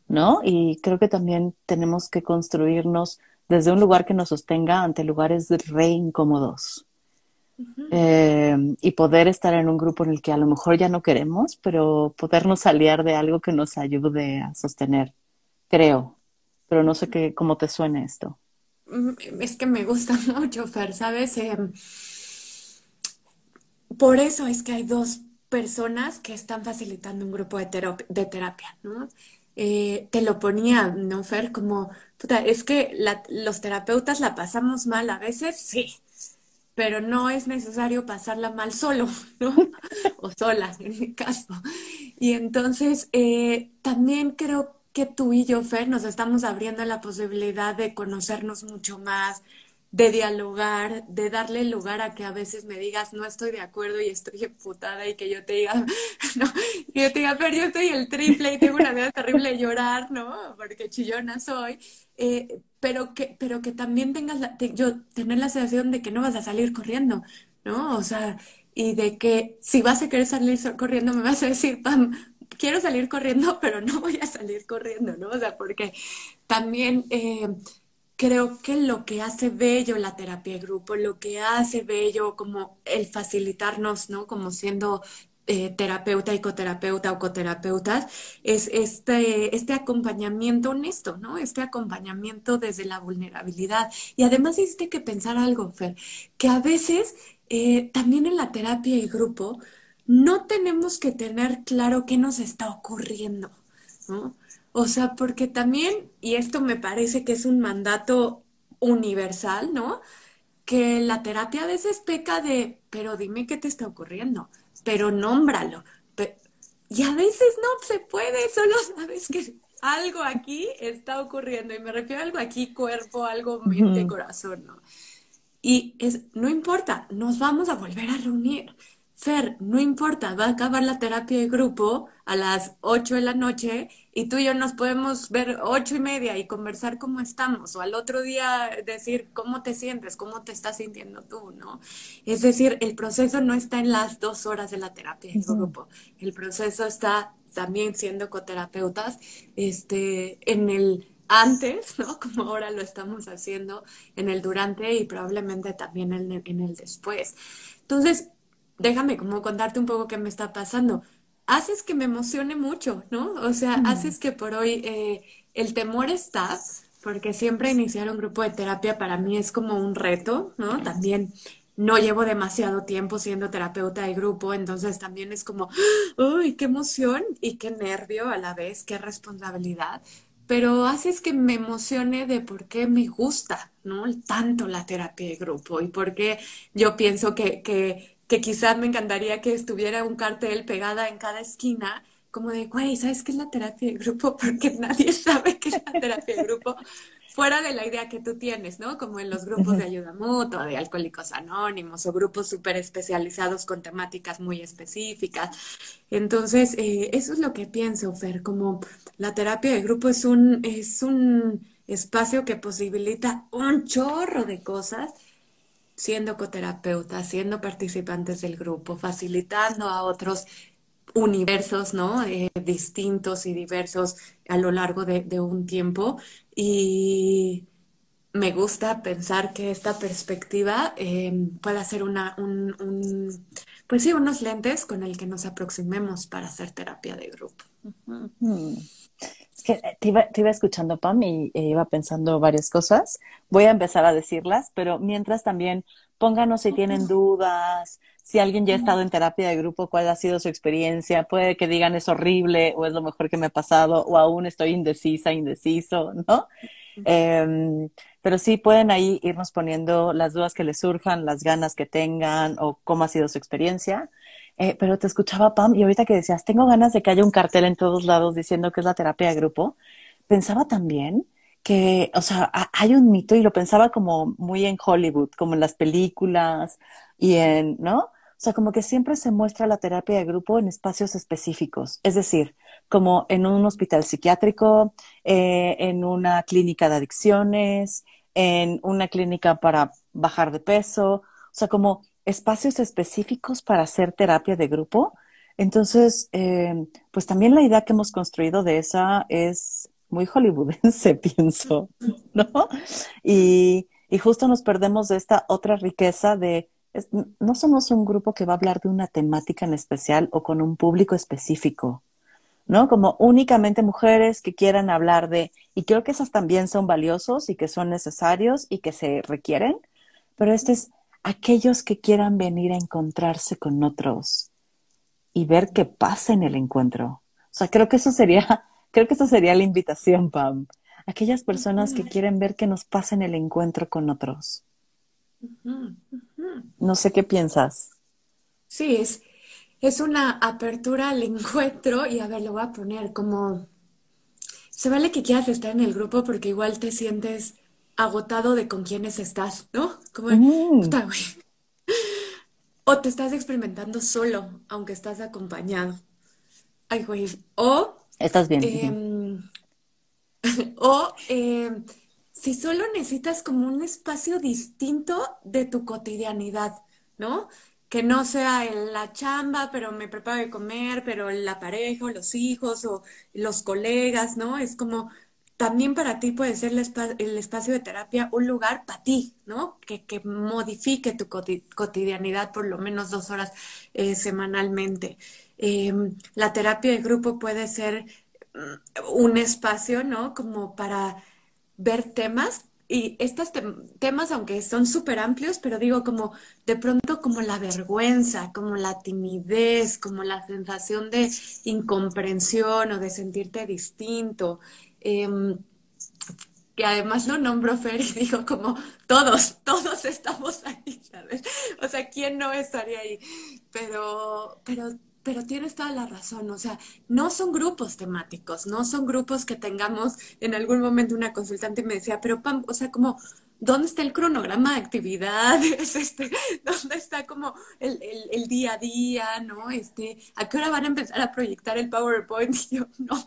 ¿No? Y creo que también tenemos que construirnos desde un lugar que nos sostenga ante lugares re incómodos. Eh, y poder estar en un grupo en el que a lo mejor ya no queremos, pero podernos aliar de algo que nos ayude a sostener, creo. Pero no sé qué, cómo te suena esto. Mm, es que me gusta mucho, Fer, ¿sabes? Em, por eso es que hay dos personas que están facilitando un grupo de, de terapia, ¿no? Eh, te lo ponía, ¿no, Fer? Como, puta, es que los terapeutas la pasamos mal a veces, sí, pero no es necesario pasarla mal solo, ¿no? o sola, en mi caso. Y entonces, eh, también creo que tú y yo, Fer, nos estamos abriendo la posibilidad de conocernos mucho más, de dialogar, de darle lugar a que a veces me digas no estoy de acuerdo y estoy emputada y que yo te diga, no, yo te diga, pero yo estoy el triple y tengo una vida terrible de llorar, ¿no? Porque chillona soy, eh, pero, que, pero que también tengas, la, yo tener la sensación de que no vas a salir corriendo, ¿no? O sea, y de que si vas a querer salir corriendo me vas a decir, Pam, quiero salir corriendo, pero no voy a salir corriendo, ¿no? O sea, porque también... Eh, creo que lo que hace bello la terapia de grupo, lo que hace bello como el facilitarnos, ¿no? Como siendo eh, terapeuta y coterapeuta o coterapeutas, es este, este acompañamiento honesto, ¿no? Este acompañamiento desde la vulnerabilidad. Y además hiciste que pensar algo, Fer, que a veces eh, también en la terapia de grupo no tenemos que tener claro qué nos está ocurriendo, ¿no? O sea, porque también, y esto me parece que es un mandato universal, ¿no? Que la terapia a veces peca de, pero dime qué te está ocurriendo, pero nómbralo. y a veces no se puede, solo sabes que algo aquí está ocurriendo. Y me refiero a algo aquí, cuerpo, algo mente, corazón, ¿no? Y es, no importa, nos vamos a volver a reunir. Fer, no importa, va a acabar la terapia de grupo a las 8 de la noche y tú y yo nos podemos ver ocho y media y conversar cómo estamos o al otro día decir cómo te sientes, cómo te estás sintiendo tú, ¿no? Es decir, el proceso no está en las dos horas de la terapia de grupo, el proceso está también siendo coterapeutas, este, en el antes, ¿no? Como ahora lo estamos haciendo, en el durante y probablemente también en el, en el después. Entonces, déjame como contarte un poco qué me está pasando. Haces que me emocione mucho, ¿no? O sea, mm. haces que por hoy eh, el temor está, porque siempre iniciar un grupo de terapia para mí es como un reto, ¿no? También no llevo demasiado tiempo siendo terapeuta de grupo, entonces también es como, uy, qué emoción y qué nervio a la vez, qué responsabilidad, pero haces que me emocione de por qué me gusta, ¿no? Tanto la terapia de grupo y por qué yo pienso que, que que quizás me encantaría que estuviera un cartel pegada en cada esquina, como de, güey, ¿sabes qué es la terapia de grupo? Porque nadie sabe qué es la terapia de grupo, fuera de la idea que tú tienes, ¿no? Como en los grupos de ayuda mutua, de alcohólicos anónimos o grupos súper especializados con temáticas muy específicas. Entonces, eh, eso es lo que pienso, Fer, como la terapia de grupo es un, es un espacio que posibilita un chorro de cosas siendo coterapeutas, siendo participantes del grupo, facilitando a otros universos, ¿no? Eh, distintos y diversos a lo largo de, un tiempo. Y me gusta pensar que esta perspectiva eh, pueda ser una, un, pues sí, unos lentes con el que nos aproximemos para hacer terapia de grupo. Es que te iba, te iba escuchando, Pam, y e iba pensando varias cosas. Voy a empezar a decirlas, pero mientras también pónganos si tienen dudas, si alguien ya ha estado en terapia de grupo, cuál ha sido su experiencia. Puede que digan es horrible o es lo mejor que me ha pasado o aún estoy indecisa, indeciso, ¿no? Em, pero sí pueden ahí irnos poniendo las dudas que les surjan, las ganas que tengan o cómo ha sido su experiencia. Eh, pero te escuchaba, Pam, y ahorita que decías, tengo ganas de que haya un cartel en todos lados diciendo que es la terapia de grupo, pensaba también que, o sea, hay un mito y lo pensaba como muy en Hollywood, como en las películas y en, ¿no? O sea, como que siempre se muestra la terapia de grupo en espacios específicos, es decir, como en un hospital psiquiátrico, eh, en una clínica de adicciones, en una clínica para bajar de peso, o sea, como espacios específicos para hacer terapia de grupo. Entonces, eh, pues también la idea que hemos construido de esa es muy hollywoodense, pienso, ¿no? Y, y justo nos perdemos de esta otra riqueza de, no somos un grupo que va a hablar de una temática en especial o con un público específico, ¿no? Como únicamente mujeres que quieran hablar de, y creo que esas también son valiosos y que son necesarios y que se requieren, pero este es aquellos que quieran venir a encontrarse con otros y ver qué pasa en el encuentro. O sea, creo que eso sería, creo que eso sería la invitación, Pam. Aquellas personas que quieren ver qué nos pasa en el encuentro con otros. No sé qué piensas. Sí, es, es una apertura al encuentro y a ver, lo voy a poner como, se vale que quieras estar en el grupo porque igual te sientes agotado de con quiénes estás, ¿no? Como, mm. O te estás experimentando solo, aunque estás acompañado. Ay, güey. O. Estás bien. Em, o em, si solo necesitas como un espacio distinto de tu cotidianidad, ¿no? Que no sea en la chamba, pero me preparo de comer, pero la pareja o los hijos o los colegas, ¿no? Es como también para ti puede ser el, espacio de terapia un lugar para ti, ¿no? Que, modifique tu cotidianidad por lo menos dos horas eh, semanalmente. Em, la terapia de grupo puede ser mm, un espacio, ¿no? Como para ver temas y estos temas, aunque son súper amplios, pero digo como de pronto como la vergüenza, como la timidez, como la sensación de incomprensión o de sentirte distinto, Em, que además lo nombró Fer y dijo como todos, todos estamos ahí, ¿sabes? O sea, ¿quién no estaría ahí? Pero, pero, pero tienes toda la razón, o sea, no son grupos temáticos, no son grupos que tengamos en algún momento una consultante me decía, pero Pam, o sea, como ¿dónde está el cronograma de actividades? Este, ¿Dónde está como el, día a día? ¿No? Este, ¿A qué hora van a empezar a proyectar el PowerPoint? Y no,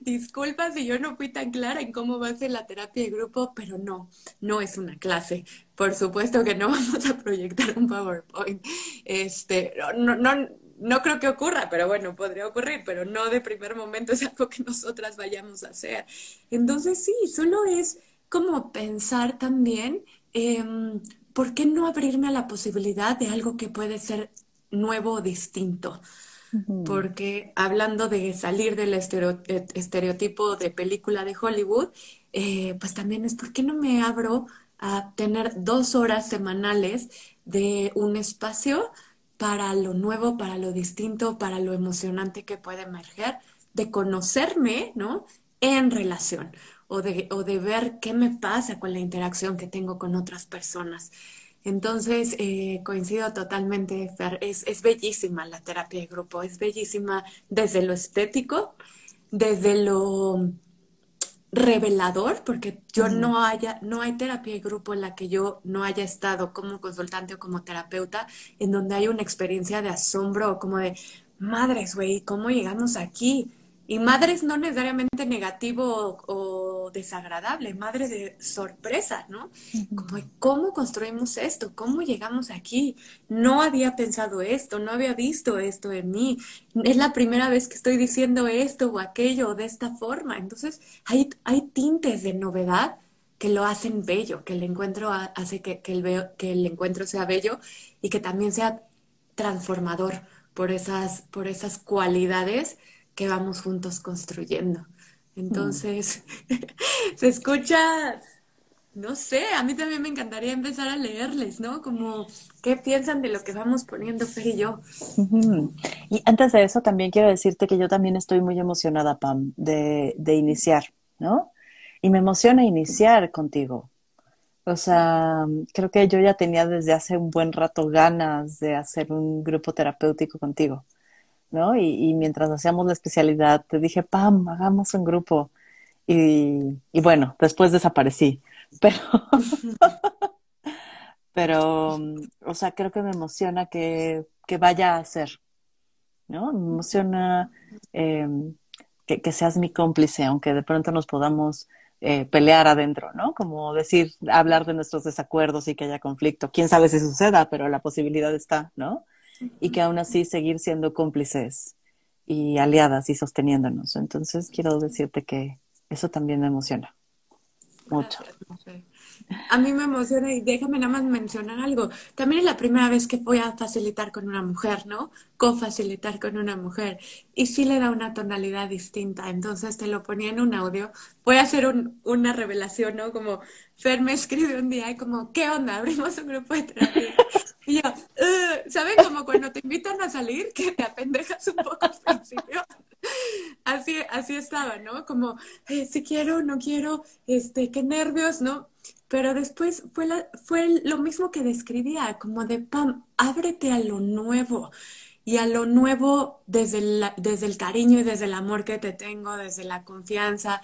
disculpa si yo no fui tan clara en cómo va a ser la terapia de grupo, pero no, no es una clase. Por supuesto que no vamos a proyectar un PowerPoint. Este, no, no, no creo que ocurra, pero bueno, podría ocurrir, pero no de primer momento es algo que nosotras vayamos a hacer. Entonces sí, solo es como pensar también, em, ¿por qué no abrirme a la posibilidad de algo que puede ser nuevo o distinto? Porque hablando de salir del e, estereotipo de película de Hollywood, eh, pues también es, ¿por qué no me abro a tener dos horas semanales de un espacio para lo nuevo, para lo distinto, para lo emocionante que puede emerger, de conocerme, ¿no? En relación o de, o de ver qué me pasa con la interacción que tengo con otras personas. Entonces, eh, coincido totalmente, Fer, es, es, bellísima la terapia de grupo, es bellísima desde lo estético, desde lo revelador, porque yo no haya, no hay terapia de grupo en la que yo no haya estado como consultante o como terapeuta, en donde hay una experiencia de asombro como de, madres, güey, ¿cómo llegamos aquí? Y madres no necesariamente negativo o como desagradable, madre de sorpresa, ¿no? Como, ¿cómo construimos esto? ¿Cómo llegamos aquí? No había pensado esto, no había visto esto en mí. Es la primera vez que estoy diciendo esto o aquello de esta forma. Entonces, hay, hay tintes de novedad que lo hacen bello, que el encuentro hace que, que, el, que el encuentro sea bello y que también sea transformador por esas, por esas cualidades que vamos juntos construyendo. Entonces, se escucha, no sé, a mí también me encantaría empezar a leerles, ¿no? Como, ¿qué piensan de lo que vamos poniendo Fer y yo? Y antes de eso, también quiero decirte que yo también estoy muy emocionada, Pam, de, de iniciar, ¿no? Y me emociona iniciar contigo. O sea, creo que yo ya tenía desde hace un buen rato ganas de hacer un grupo terapéutico contigo. ¿No? Y, mientras hacíamos la especialidad, te dije, Pam, hagamos un grupo. Y, bueno, después desaparecí. Pero, pero, o sea, creo que me emociona que, vaya a ser, ¿no? Me emociona em, que, seas mi cómplice, aunque de pronto nos podamos eh, pelear adentro, ¿no? Como decir, hablar de nuestros desacuerdos y que haya conflicto. Quién sabe si suceda, pero la posibilidad está, ¿no? Y que aún así seguir siendo cómplices y aliadas y sosteniéndonos. Entonces quiero decirte que eso también me emociona mucho. A mí me emociona y déjame nada más mencionar algo. También es la primera vez que voy a facilitar con una mujer, ¿no? Co-facilitar con una mujer. Y sí le da una tonalidad distinta. Entonces te lo ponía en un audio. Voy a hacer una revelación, ¿no? Como Fer me escribe un día y como, ¿qué onda? Abrimos un grupo de terapia. Y yo, ¿saben? Como cuando te invitan a salir, que te apendejas un poco al principio. Así, así estaba, ¿no? Como, eh, si quiero, no quiero, este, qué nervios, ¿no? Pero después fue, fue lo mismo que describía, como de, Pam, ábrete a lo nuevo. Y a lo nuevo desde, desde el cariño y desde el amor que te tengo, desde la confianza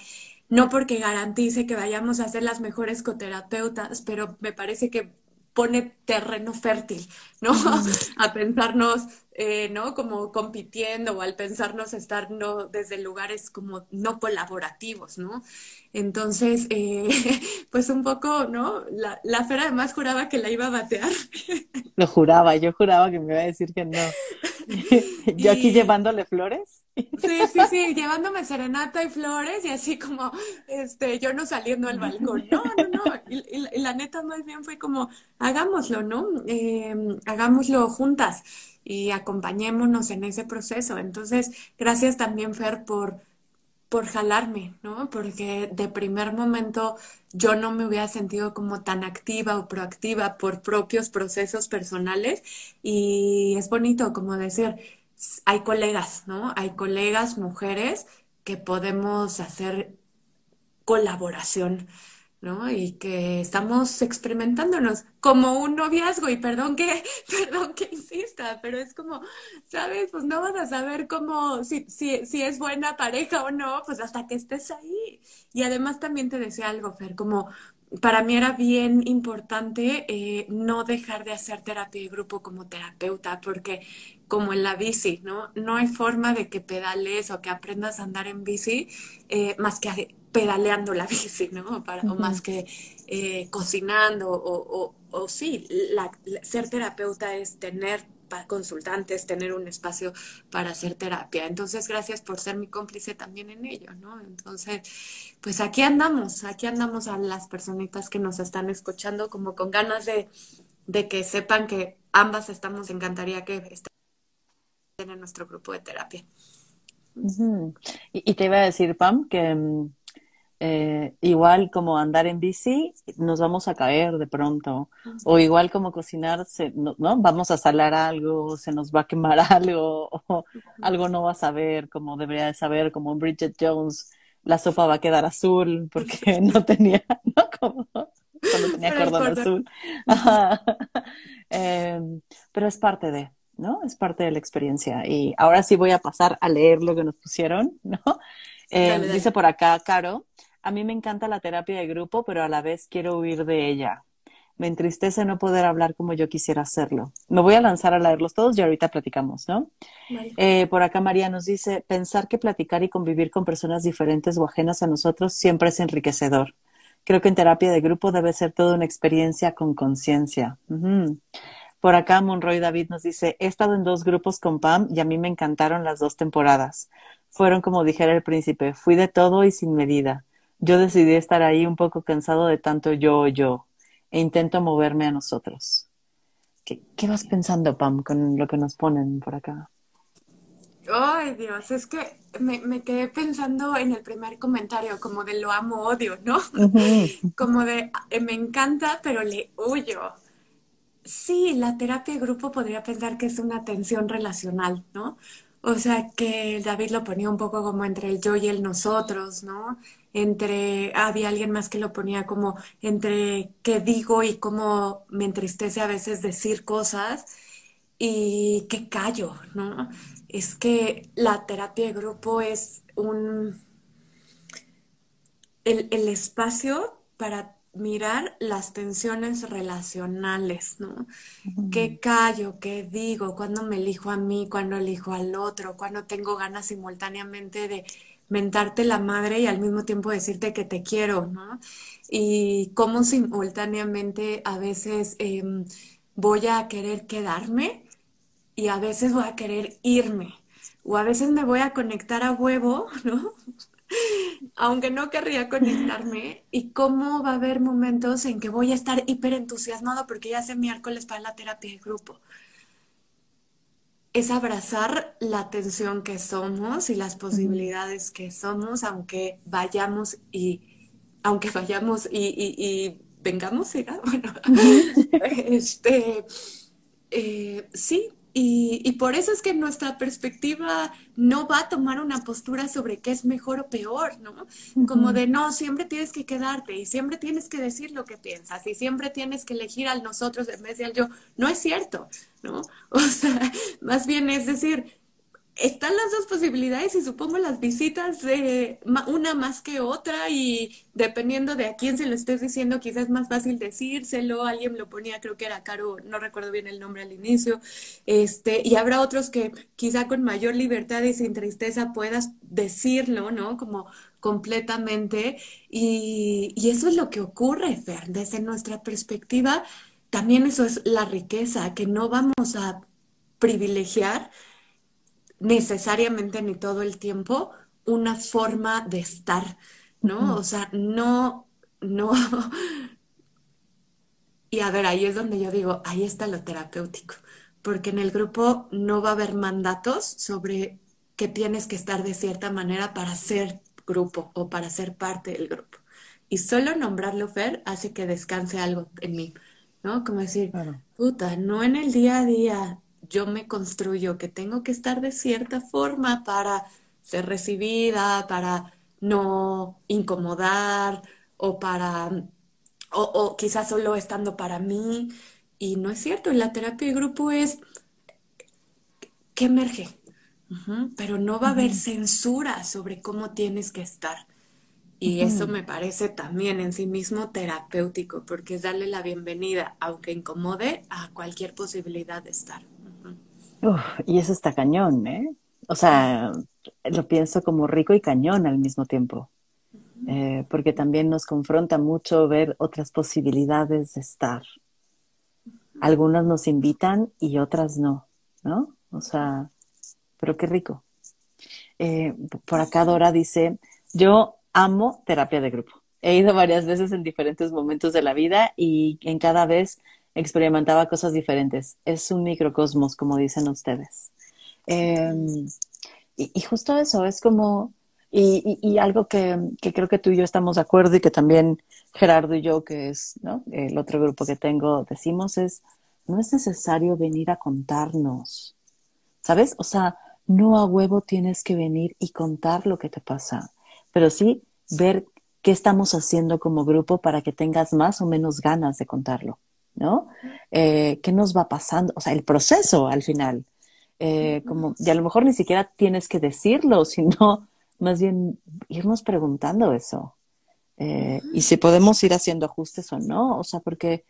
no porque garantice que vayamos a ser las mejores coterapeutas, pero me parece que pone terreno fértil, ¿no? A pensarnos, eh, ¿no? Como compitiendo o al pensarnos estar no, desde lugares como no colaborativos, ¿no? Entonces, eh, pues un poco, ¿no? La, la Fera además juraba que la iba a batear. Lo juraba, yo juraba que me iba a decir que no. yo aquí llevándole flores. Sí, sí, sí, llevándome serenata y flores y así como, este, yo no saliendo al balcón. No, no, no. Y, la neta más bien fue como, hagámoslo, ¿no? Em, hagámoslo juntas y acompañémonos en ese proceso. Entonces, gracias también, Fer, por por jalarme, ¿no? Porque de primer momento yo no me hubiera sentido como tan activa o proactiva por propios procesos personales y es bonito como decir, hay colegas, ¿no? Hay colegas, mujeres que podemos hacer colaboración ¿no? Y que estamos experimentándonos como un noviazgo, y perdón que, perdón que insista, pero es como, ¿sabes? Pues no vas a saber cómo, si, si, si es buena pareja o no, pues hasta que estés ahí. Y además también te decía algo, Fer, como para mí era bien importante eh, no dejar de hacer terapia de grupo como terapeuta, porque como en la bici, ¿no? No hay forma de que pedales o que aprendas a andar en bici eh, más que pedaleando la bici, ¿no? Para, O más que eh, cocinando, o, o, sí, ser terapeuta es tener consultantes, tener un espacio para hacer terapia. Entonces, gracias por ser mi cómplice también en ello, ¿no? Entonces, pues aquí andamos, aquí andamos a las personitas que nos están escuchando como con ganas de, de que sepan que ambas estamos, encantaría que estén en nuestro grupo de terapia. y, te iba a decir, Pam, que mm, eh, igual como andar en bici, nos vamos a caer de pronto. O igual como cocinar, no, Vamos a salar algo, se nos va a quemar algo, o algo no va a saber como debería de saber, como Bridget Jones, la sopa va a quedar azul porque no tenía, ¿no? Como cuando tenía cordón azul. Em, pero es parte de, ¿no? Es parte de la experiencia. Y ahora sí voy a pasar a leer lo que nos pusieron, ¿no? Em, dice por acá, Caro, a mí me encanta la terapia de grupo, pero a la vez quiero huir de ella. Me entristece no poder hablar como yo quisiera hacerlo. Me voy a lanzar a leerlos todos y ahorita platicamos, ¿no? Eh, por acá María nos dice, pensar que platicar y convivir con personas diferentes o ajenas a nosotros siempre es enriquecedor. Creo que en terapia de grupo debe ser toda una experiencia con conciencia. Por acá Monroy David nos dice, he estado en dos grupos con Pam y a mí me encantaron las dos temporadas. Fueron como dijera el príncipe, fui de todo y sin medida. Yo decidí estar ahí un poco cansado de tanto yo, yo, e intento moverme a nosotros. ¿Qué, qué vas pensando, Pam, con lo que nos ponen por acá? Ay, Dios, es que me, me, quedé pensando en el primer comentario, como de lo amo, odio, ¿no? como de eh, me encanta, pero le huyo. Sí, la terapia de grupo podría pensar que es una tensión relacional, ¿no? O sea, que David lo ponía un poco como entre el yo y el nosotros, ¿no? Entre, había alguien más que lo ponía como entre qué digo y cómo me entristece a veces decir cosas y qué callo, ¿no? es que la terapia de grupo es un el, espacio para mirar las tensiones relacionales, ¿no? ¿Qué callo? ¿Qué digo? ¿Cuándo me elijo a mí? ¿Cuándo elijo al otro? ¿Cuándo tengo ganas simultáneamente de mentarte la madre y al mismo tiempo decirte que te quiero, ¿no? Y cómo simultáneamente a veces em, voy a querer quedarme y a veces voy a querer irme o a veces me voy a conectar a huevo, ¿no? Aunque no querría conectarme y cómo va a haber momentos en que voy a estar hiper entusiasmado porque ya hace miércoles para la terapia de grupo. Es abrazar la atención que somos y las posibilidades que somos, aunque vayamos y aunque vayamos y, vengamos, ¿sí? Bueno, este, eh, sí, y, por eso es que nuestra perspectiva no va a tomar una postura sobre qué es mejor o peor, ¿no? Como de no, siempre tienes que quedarte y siempre tienes que decir lo que piensas y siempre tienes que elegir al nosotros en vez de al yo. No es cierto, ¿no? O sea, más bien es decir, están las dos posibilidades y supongo las visitas de una más que otra y dependiendo de a quién se lo estés diciendo, quizás es más fácil decírselo, alguien lo ponía, creo que era Caro, no recuerdo bien el nombre al inicio, este, y habrá otros que quizá con mayor libertad y sin tristeza puedas decirlo, ¿no? Como completamente, y, y eso es lo que ocurre, Fer, desde nuestra perspectiva, también eso es la riqueza, que no vamos a privilegiar necesariamente ni todo el tiempo una forma de estar, ¿no? O sea, no, no. Y a ver, ahí es donde yo digo, ahí está lo terapéutico, porque en el grupo no va a haber mandatos sobre que tienes que estar de cierta manera para ser grupo o para ser parte del grupo. Y solo nombrarlo Fer hace que descanse algo en mí, ¿no? Como decir, puta, no en el día a día yo me construyo que tengo que estar de cierta forma para ser recibida, para no incomodar o para, o, quizás solo estando para mí. Y no es cierto, en la terapia de grupo es que emerge, pero no va a haber censura sobre cómo tienes que estar. Y eso me parece también en sí mismo terapéutico, porque es darle la bienvenida, aunque incomode, a cualquier posibilidad de estar y eso está cañón, ¿eh? O sea, lo pienso como rico y cañón al mismo tiempo, eh, porque también nos confronta mucho ver otras posibilidades de estar. Algunas nos invitan y otras no, ¿no? O sea, pero qué rico. Eh, por acá Dora dice, yo amo terapia de grupo. He ido varias veces en diferentes momentos de la vida y en cada vez experimentaba cosas diferentes. Es un microcosmos, como dicen ustedes. Em, y, justo eso, es como, y, algo que, creo que tú y yo estamos de acuerdo y que también Gerardo y yo, que es el otro grupo que tengo, decimos es, no es necesario venir a contarnos, ¿sabes? O sea, no a huevo tienes que venir y contar lo que te pasa, pero sí ver qué estamos haciendo como grupo para que tengas más o menos ganas de contarlo. ¿No? Eh, ¿Qué nos va pasando? O sea, el proceso al final. Eh, como, y a lo mejor ni siquiera tienes que decirlo, sino más bien irnos preguntando eso. Eh, y si podemos ir haciendo ajustes o no, o sea, porque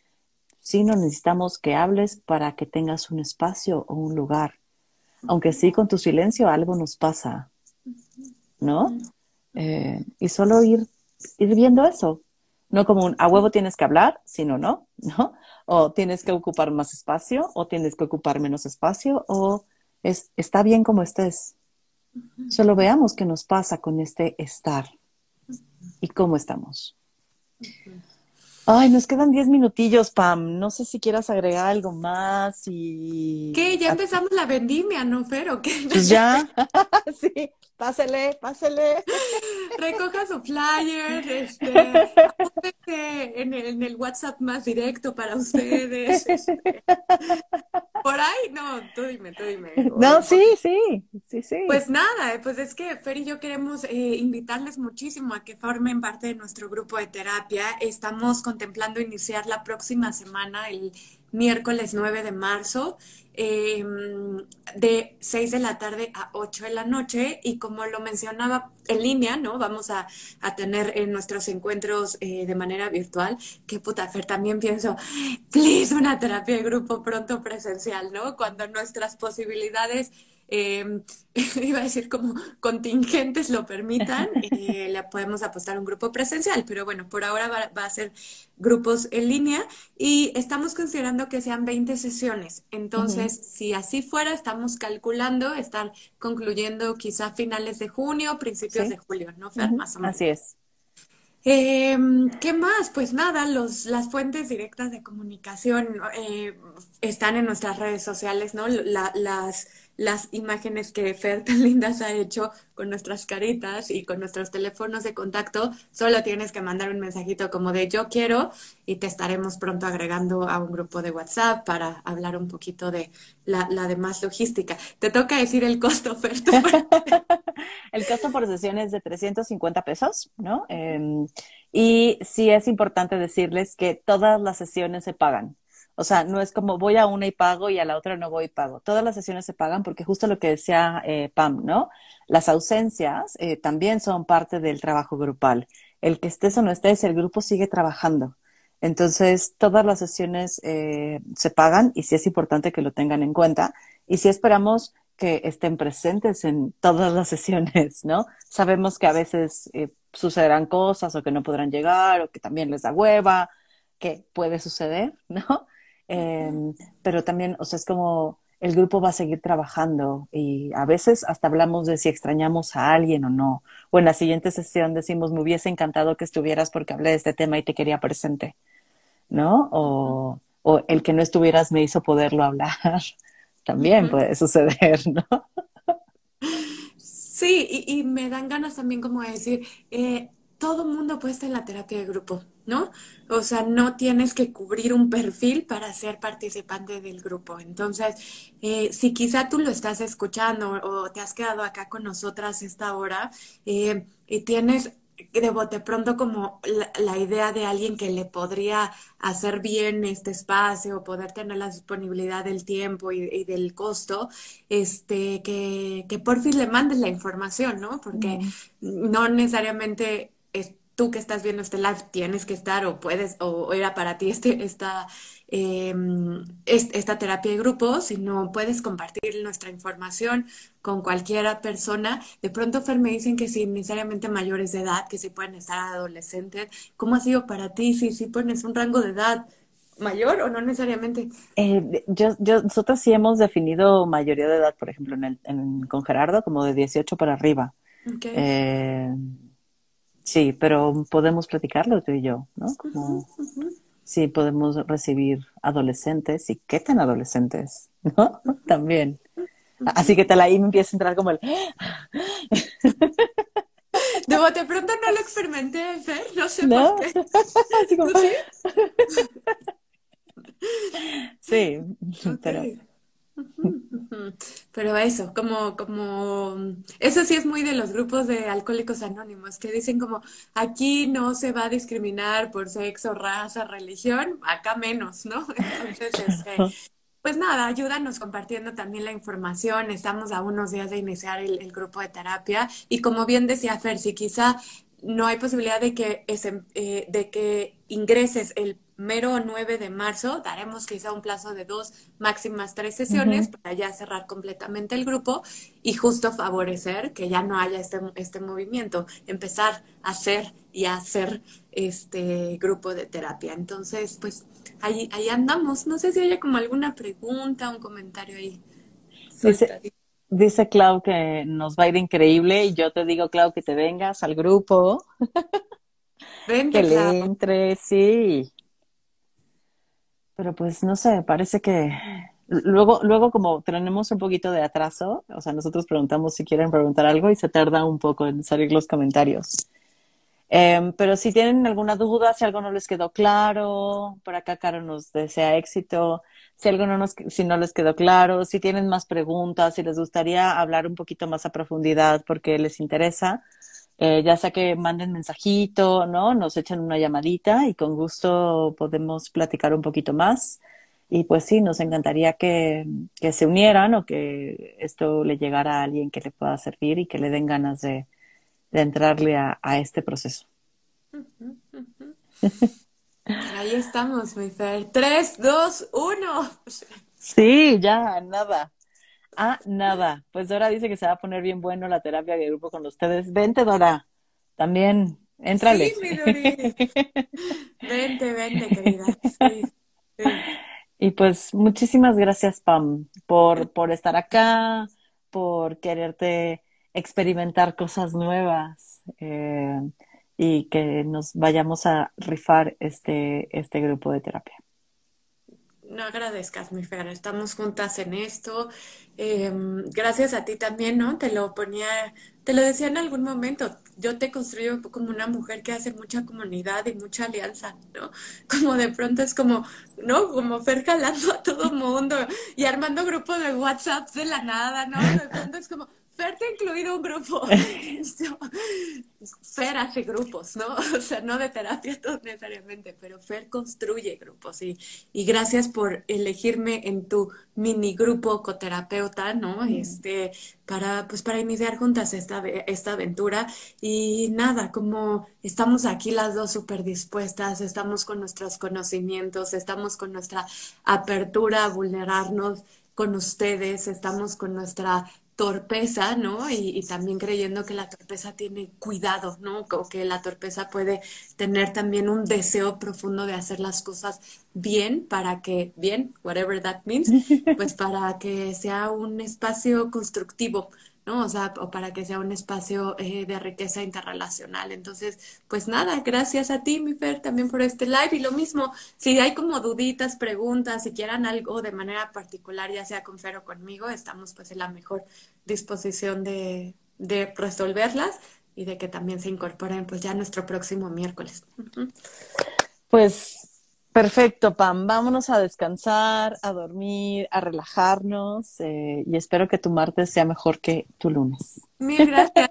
sí no necesitamos que hables para que tengas un espacio o un lugar. Aunque sí con tu silencio algo nos pasa, ¿no? Eh, y solo ir, ir viendo eso. No como un a huevo tienes que hablar, sino no, ¿no? O tienes que ocupar más espacio, o tienes que ocupar menos espacio, o es, está bien como estés. Solo veamos qué nos pasa con este estar y cómo estamos. Ay, nos quedan diez minutillos, Pam. No sé si quieras agregar algo más y... ¿Qué? Ya empezamos la vendimia, ¿no, Fer? ¿O qué? Pues ya. sí, pásele, pásele. Recoja su flyer, este, en el, en el WhatsApp más directo para ustedes. Este. ¿Por ahí? No, tú dime, tú dime. No, sí, sí, sí, sí. Pues nada, eh, pues es que Fer y yo queremos eh, invitarles muchísimo a que formen parte de nuestro grupo de terapia. Estamos contemplando iniciar la próxima semana, el miércoles 9 de marzo. Em, de 6 de la tarde a 8 de la noche y como lo mencionaba en línea, ¿no? Vamos a, tener en nuestros encuentros eh, de manera virtual, que puta, Fer, también pienso, please, una terapia de grupo pronto presencial, ¿no? Cuando nuestras posibilidades eh, iba a decir como contingentes lo permitan, eh, le podemos apostar un grupo presencial, pero bueno, por ahora va, a ser grupos en línea y estamos considerando que sean 20 sesiones. Entonces, si así fuera, estamos calculando estar concluyendo quizá finales de junio, principios de julio, ¿no, Fer? Más o menos. Así es. Em, ¿Qué más? Pues nada, los, las fuentes directas de comunicación eh, están en nuestras redes sociales, ¿no? las las imágenes que Fer tan lindas ha hecho con nuestras caritas y con nuestros teléfonos de contacto, solo tienes que mandar un mensajito como de yo quiero y te estaremos pronto agregando a un grupo de WhatsApp para hablar un poquito de la, demás logística. Te toca decir el costo, Fer. el costo por sesión es de 350 pesos, ¿no? Em, y sí es importante decirles que todas las sesiones se pagan. O sea, no es como voy a una y pago y a la otra no voy y pago. Todas las sesiones se pagan porque justo lo que decía eh, Pam, ¿no? Las ausencias eh, también son parte del trabajo grupal. El que estés o no estés, el grupo sigue trabajando. Entonces, todas las sesiones eh, se pagan y sí es importante que lo tengan en cuenta. Y sí esperamos que estén presentes en todas las sesiones, ¿no? Sabemos que a veces sucederán cosas o que no podrán llegar o que también les da hueva, que puede suceder, ¿no? Em, pero también, o sea, es como el grupo va a seguir trabajando y a veces hasta hablamos de si extrañamos a alguien o no. O en la siguiente sesión decimos, me hubiese encantado que estuvieras porque hablé de este tema y te quería presente, ¿no? O, o el que no estuvieras me hizo poderlo hablar. También puede suceder, ¿no? Sí, y, y, me dan ganas también como de decir, eh, todo mundo puede estar en la terapia de grupo, ¿no? O sea, no tienes que cubrir un perfil para ser participante del grupo. Entonces, eh, si quizá tú lo estás escuchando o te has quedado acá con nosotras esta hora eh, y tienes de bote pronto como la, idea de alguien que le podría hacer bien este espacio, poder tener la disponibilidad del tiempo y, del costo, este, que, que por fin le mandes la información, ¿no? Porque no necesariamente tú que estás viendo este live tienes que estar o puedes o, era para ti este, esta, em, esta terapia de grupo, sino puedes compartir nuestra información con cualquiera persona. De pronto, Fer, me dicen que sí, necesariamente mayores de edad, que sí pueden estar adolescentes. ¿Cómo ha sido para ti? Si sí, pones un rango de edad mayor o no necesariamente? Eh, yo, yo, nosotros sí hemos definido mayoría de edad, por ejemplo, en el, en, con Gerardo, como de 18 para arriba. Okay. Eh, Sí, pero podemos platicarlo tú y yo, ¿no? Como, Sí, podemos recibir adolescentes y qué tan adolescentes, ¿no? También. Así que tal ahí me empieza a entrar como el... De bote pronto no lo experimenté, Fer, no sé por qué. Así como... Sí, pero... Pero eso, como, como, eso sí es muy de los grupos de alcohólicos anónimos, que dicen como, aquí no se va a discriminar por sexo, raza, religión, acá menos, ¿no? Entonces, este, pues nada, ayúdanos compartiendo también la información. Estamos a unos días de iniciar el, grupo de terapia y como bien decía Fer, si quizá no hay posibilidad de que, eh, de que ingreses el mero 9 de marzo daremos quizá un plazo de dos, máximas tres sesiones para ya cerrar completamente el grupo y justo favorecer que ya no haya este, este movimiento, empezar a hacer y a hacer este grupo de terapia. Entonces, pues ahí, ahí andamos. No sé si haya como alguna pregunta, un comentario ahí. Dice, dice Clau que nos va a ir increíble y yo te digo, Clau, que te vengas al grupo. Vente, que le entre, sí. Pero pues no sé, parece que luego, luego como tenemos un poquito de atraso, o sea, nosotros preguntamos si quieren preguntar algo y se tarda un poco en salir los comentarios. Em, pero si tienen alguna duda, si algo no les quedó claro, por acá Caro nos desea éxito. Si algo no nos, si no les quedó claro, si tienen más preguntas, si les gustaría hablar un poquito más a profundidad porque les interesa, eh, ya sea que manden mensajito, ¿no? Nos echan una llamadita y con gusto podemos platicar un poquito más. Y pues sí, nos encantaría que, que se unieran o que esto le llegara a alguien que le pueda servir y que le den ganas de, de entrarle a, a este proceso. Ahí estamos, mi Fer. Tres, dos, uno. Sí, ya, nada. Ah, nada. Pues Dora dice que se va a poner bien bueno la terapia de grupo con ustedes. Vente, Dora. También, éntrale. Sí, mi Dori. Vente, vente, querida. Sí, sí. Y pues muchísimas gracias, Pam, por, por estar acá, por quererte experimentar cosas nuevas eh, y que nos vayamos a rifar este, este grupo de terapia. No agradezcas, mi Fer, estamos juntas en esto. Eh, gracias a ti también, ¿no? Te lo ponía, te lo decía en algún momento. Yo te construyo como una mujer que hace mucha comunidad y mucha alianza, ¿no? Como de pronto es como, ¿no? Como Fer jalando a todo mundo y armando grupos de WhatsApp de la nada, ¿no? De pronto es como, Fer te ha incluido un grupo. Fer hace grupos, ¿no? O sea, no de terapia todo necesariamente, pero Fer construye grupos. Y, y gracias por elegirme en tu mini grupo coterapeuta, ¿no? Este, para, pues, para iniciar juntas esta, esta aventura. Y nada, como estamos aquí las dos súper dispuestas, estamos con nuestros conocimientos, estamos con nuestra apertura a vulnerarnos con ustedes, estamos con nuestra torpeza, ¿no? Y, también creyendo que la torpeza tiene cuidado, ¿no? O que la torpeza puede tener también un deseo profundo de hacer las cosas bien para que, bien, whatever that means, pues para que sea un espacio constructivo, ¿no? O sea, o para que sea un espacio eh, de riqueza interrelacional. Entonces, pues nada, gracias a ti, mi Fer, también por este live. Y lo mismo, si hay como duditas, preguntas, si quieran algo de manera particular, ya sea con Fer o conmigo, estamos pues en la mejor disposición de, de resolverlas y de que también se incorporen pues ya nuestro próximo miércoles. Pues Perfecto, Pam. Vámonos a descansar, a dormir, a relajarnos eh, y espero que tu martes sea mejor que tu lunes. Mil gracias.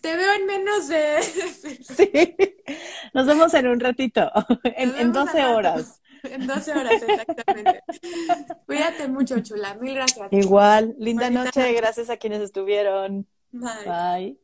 te, veo, en menos de... sí. Nos vemos en un ratito, en, en 12 horas. En 12 horas, exactamente. Cuídate mucho, chula. Mil gracias. Igual. Linda noche. Gracias a quienes estuvieron. Bye. Bye.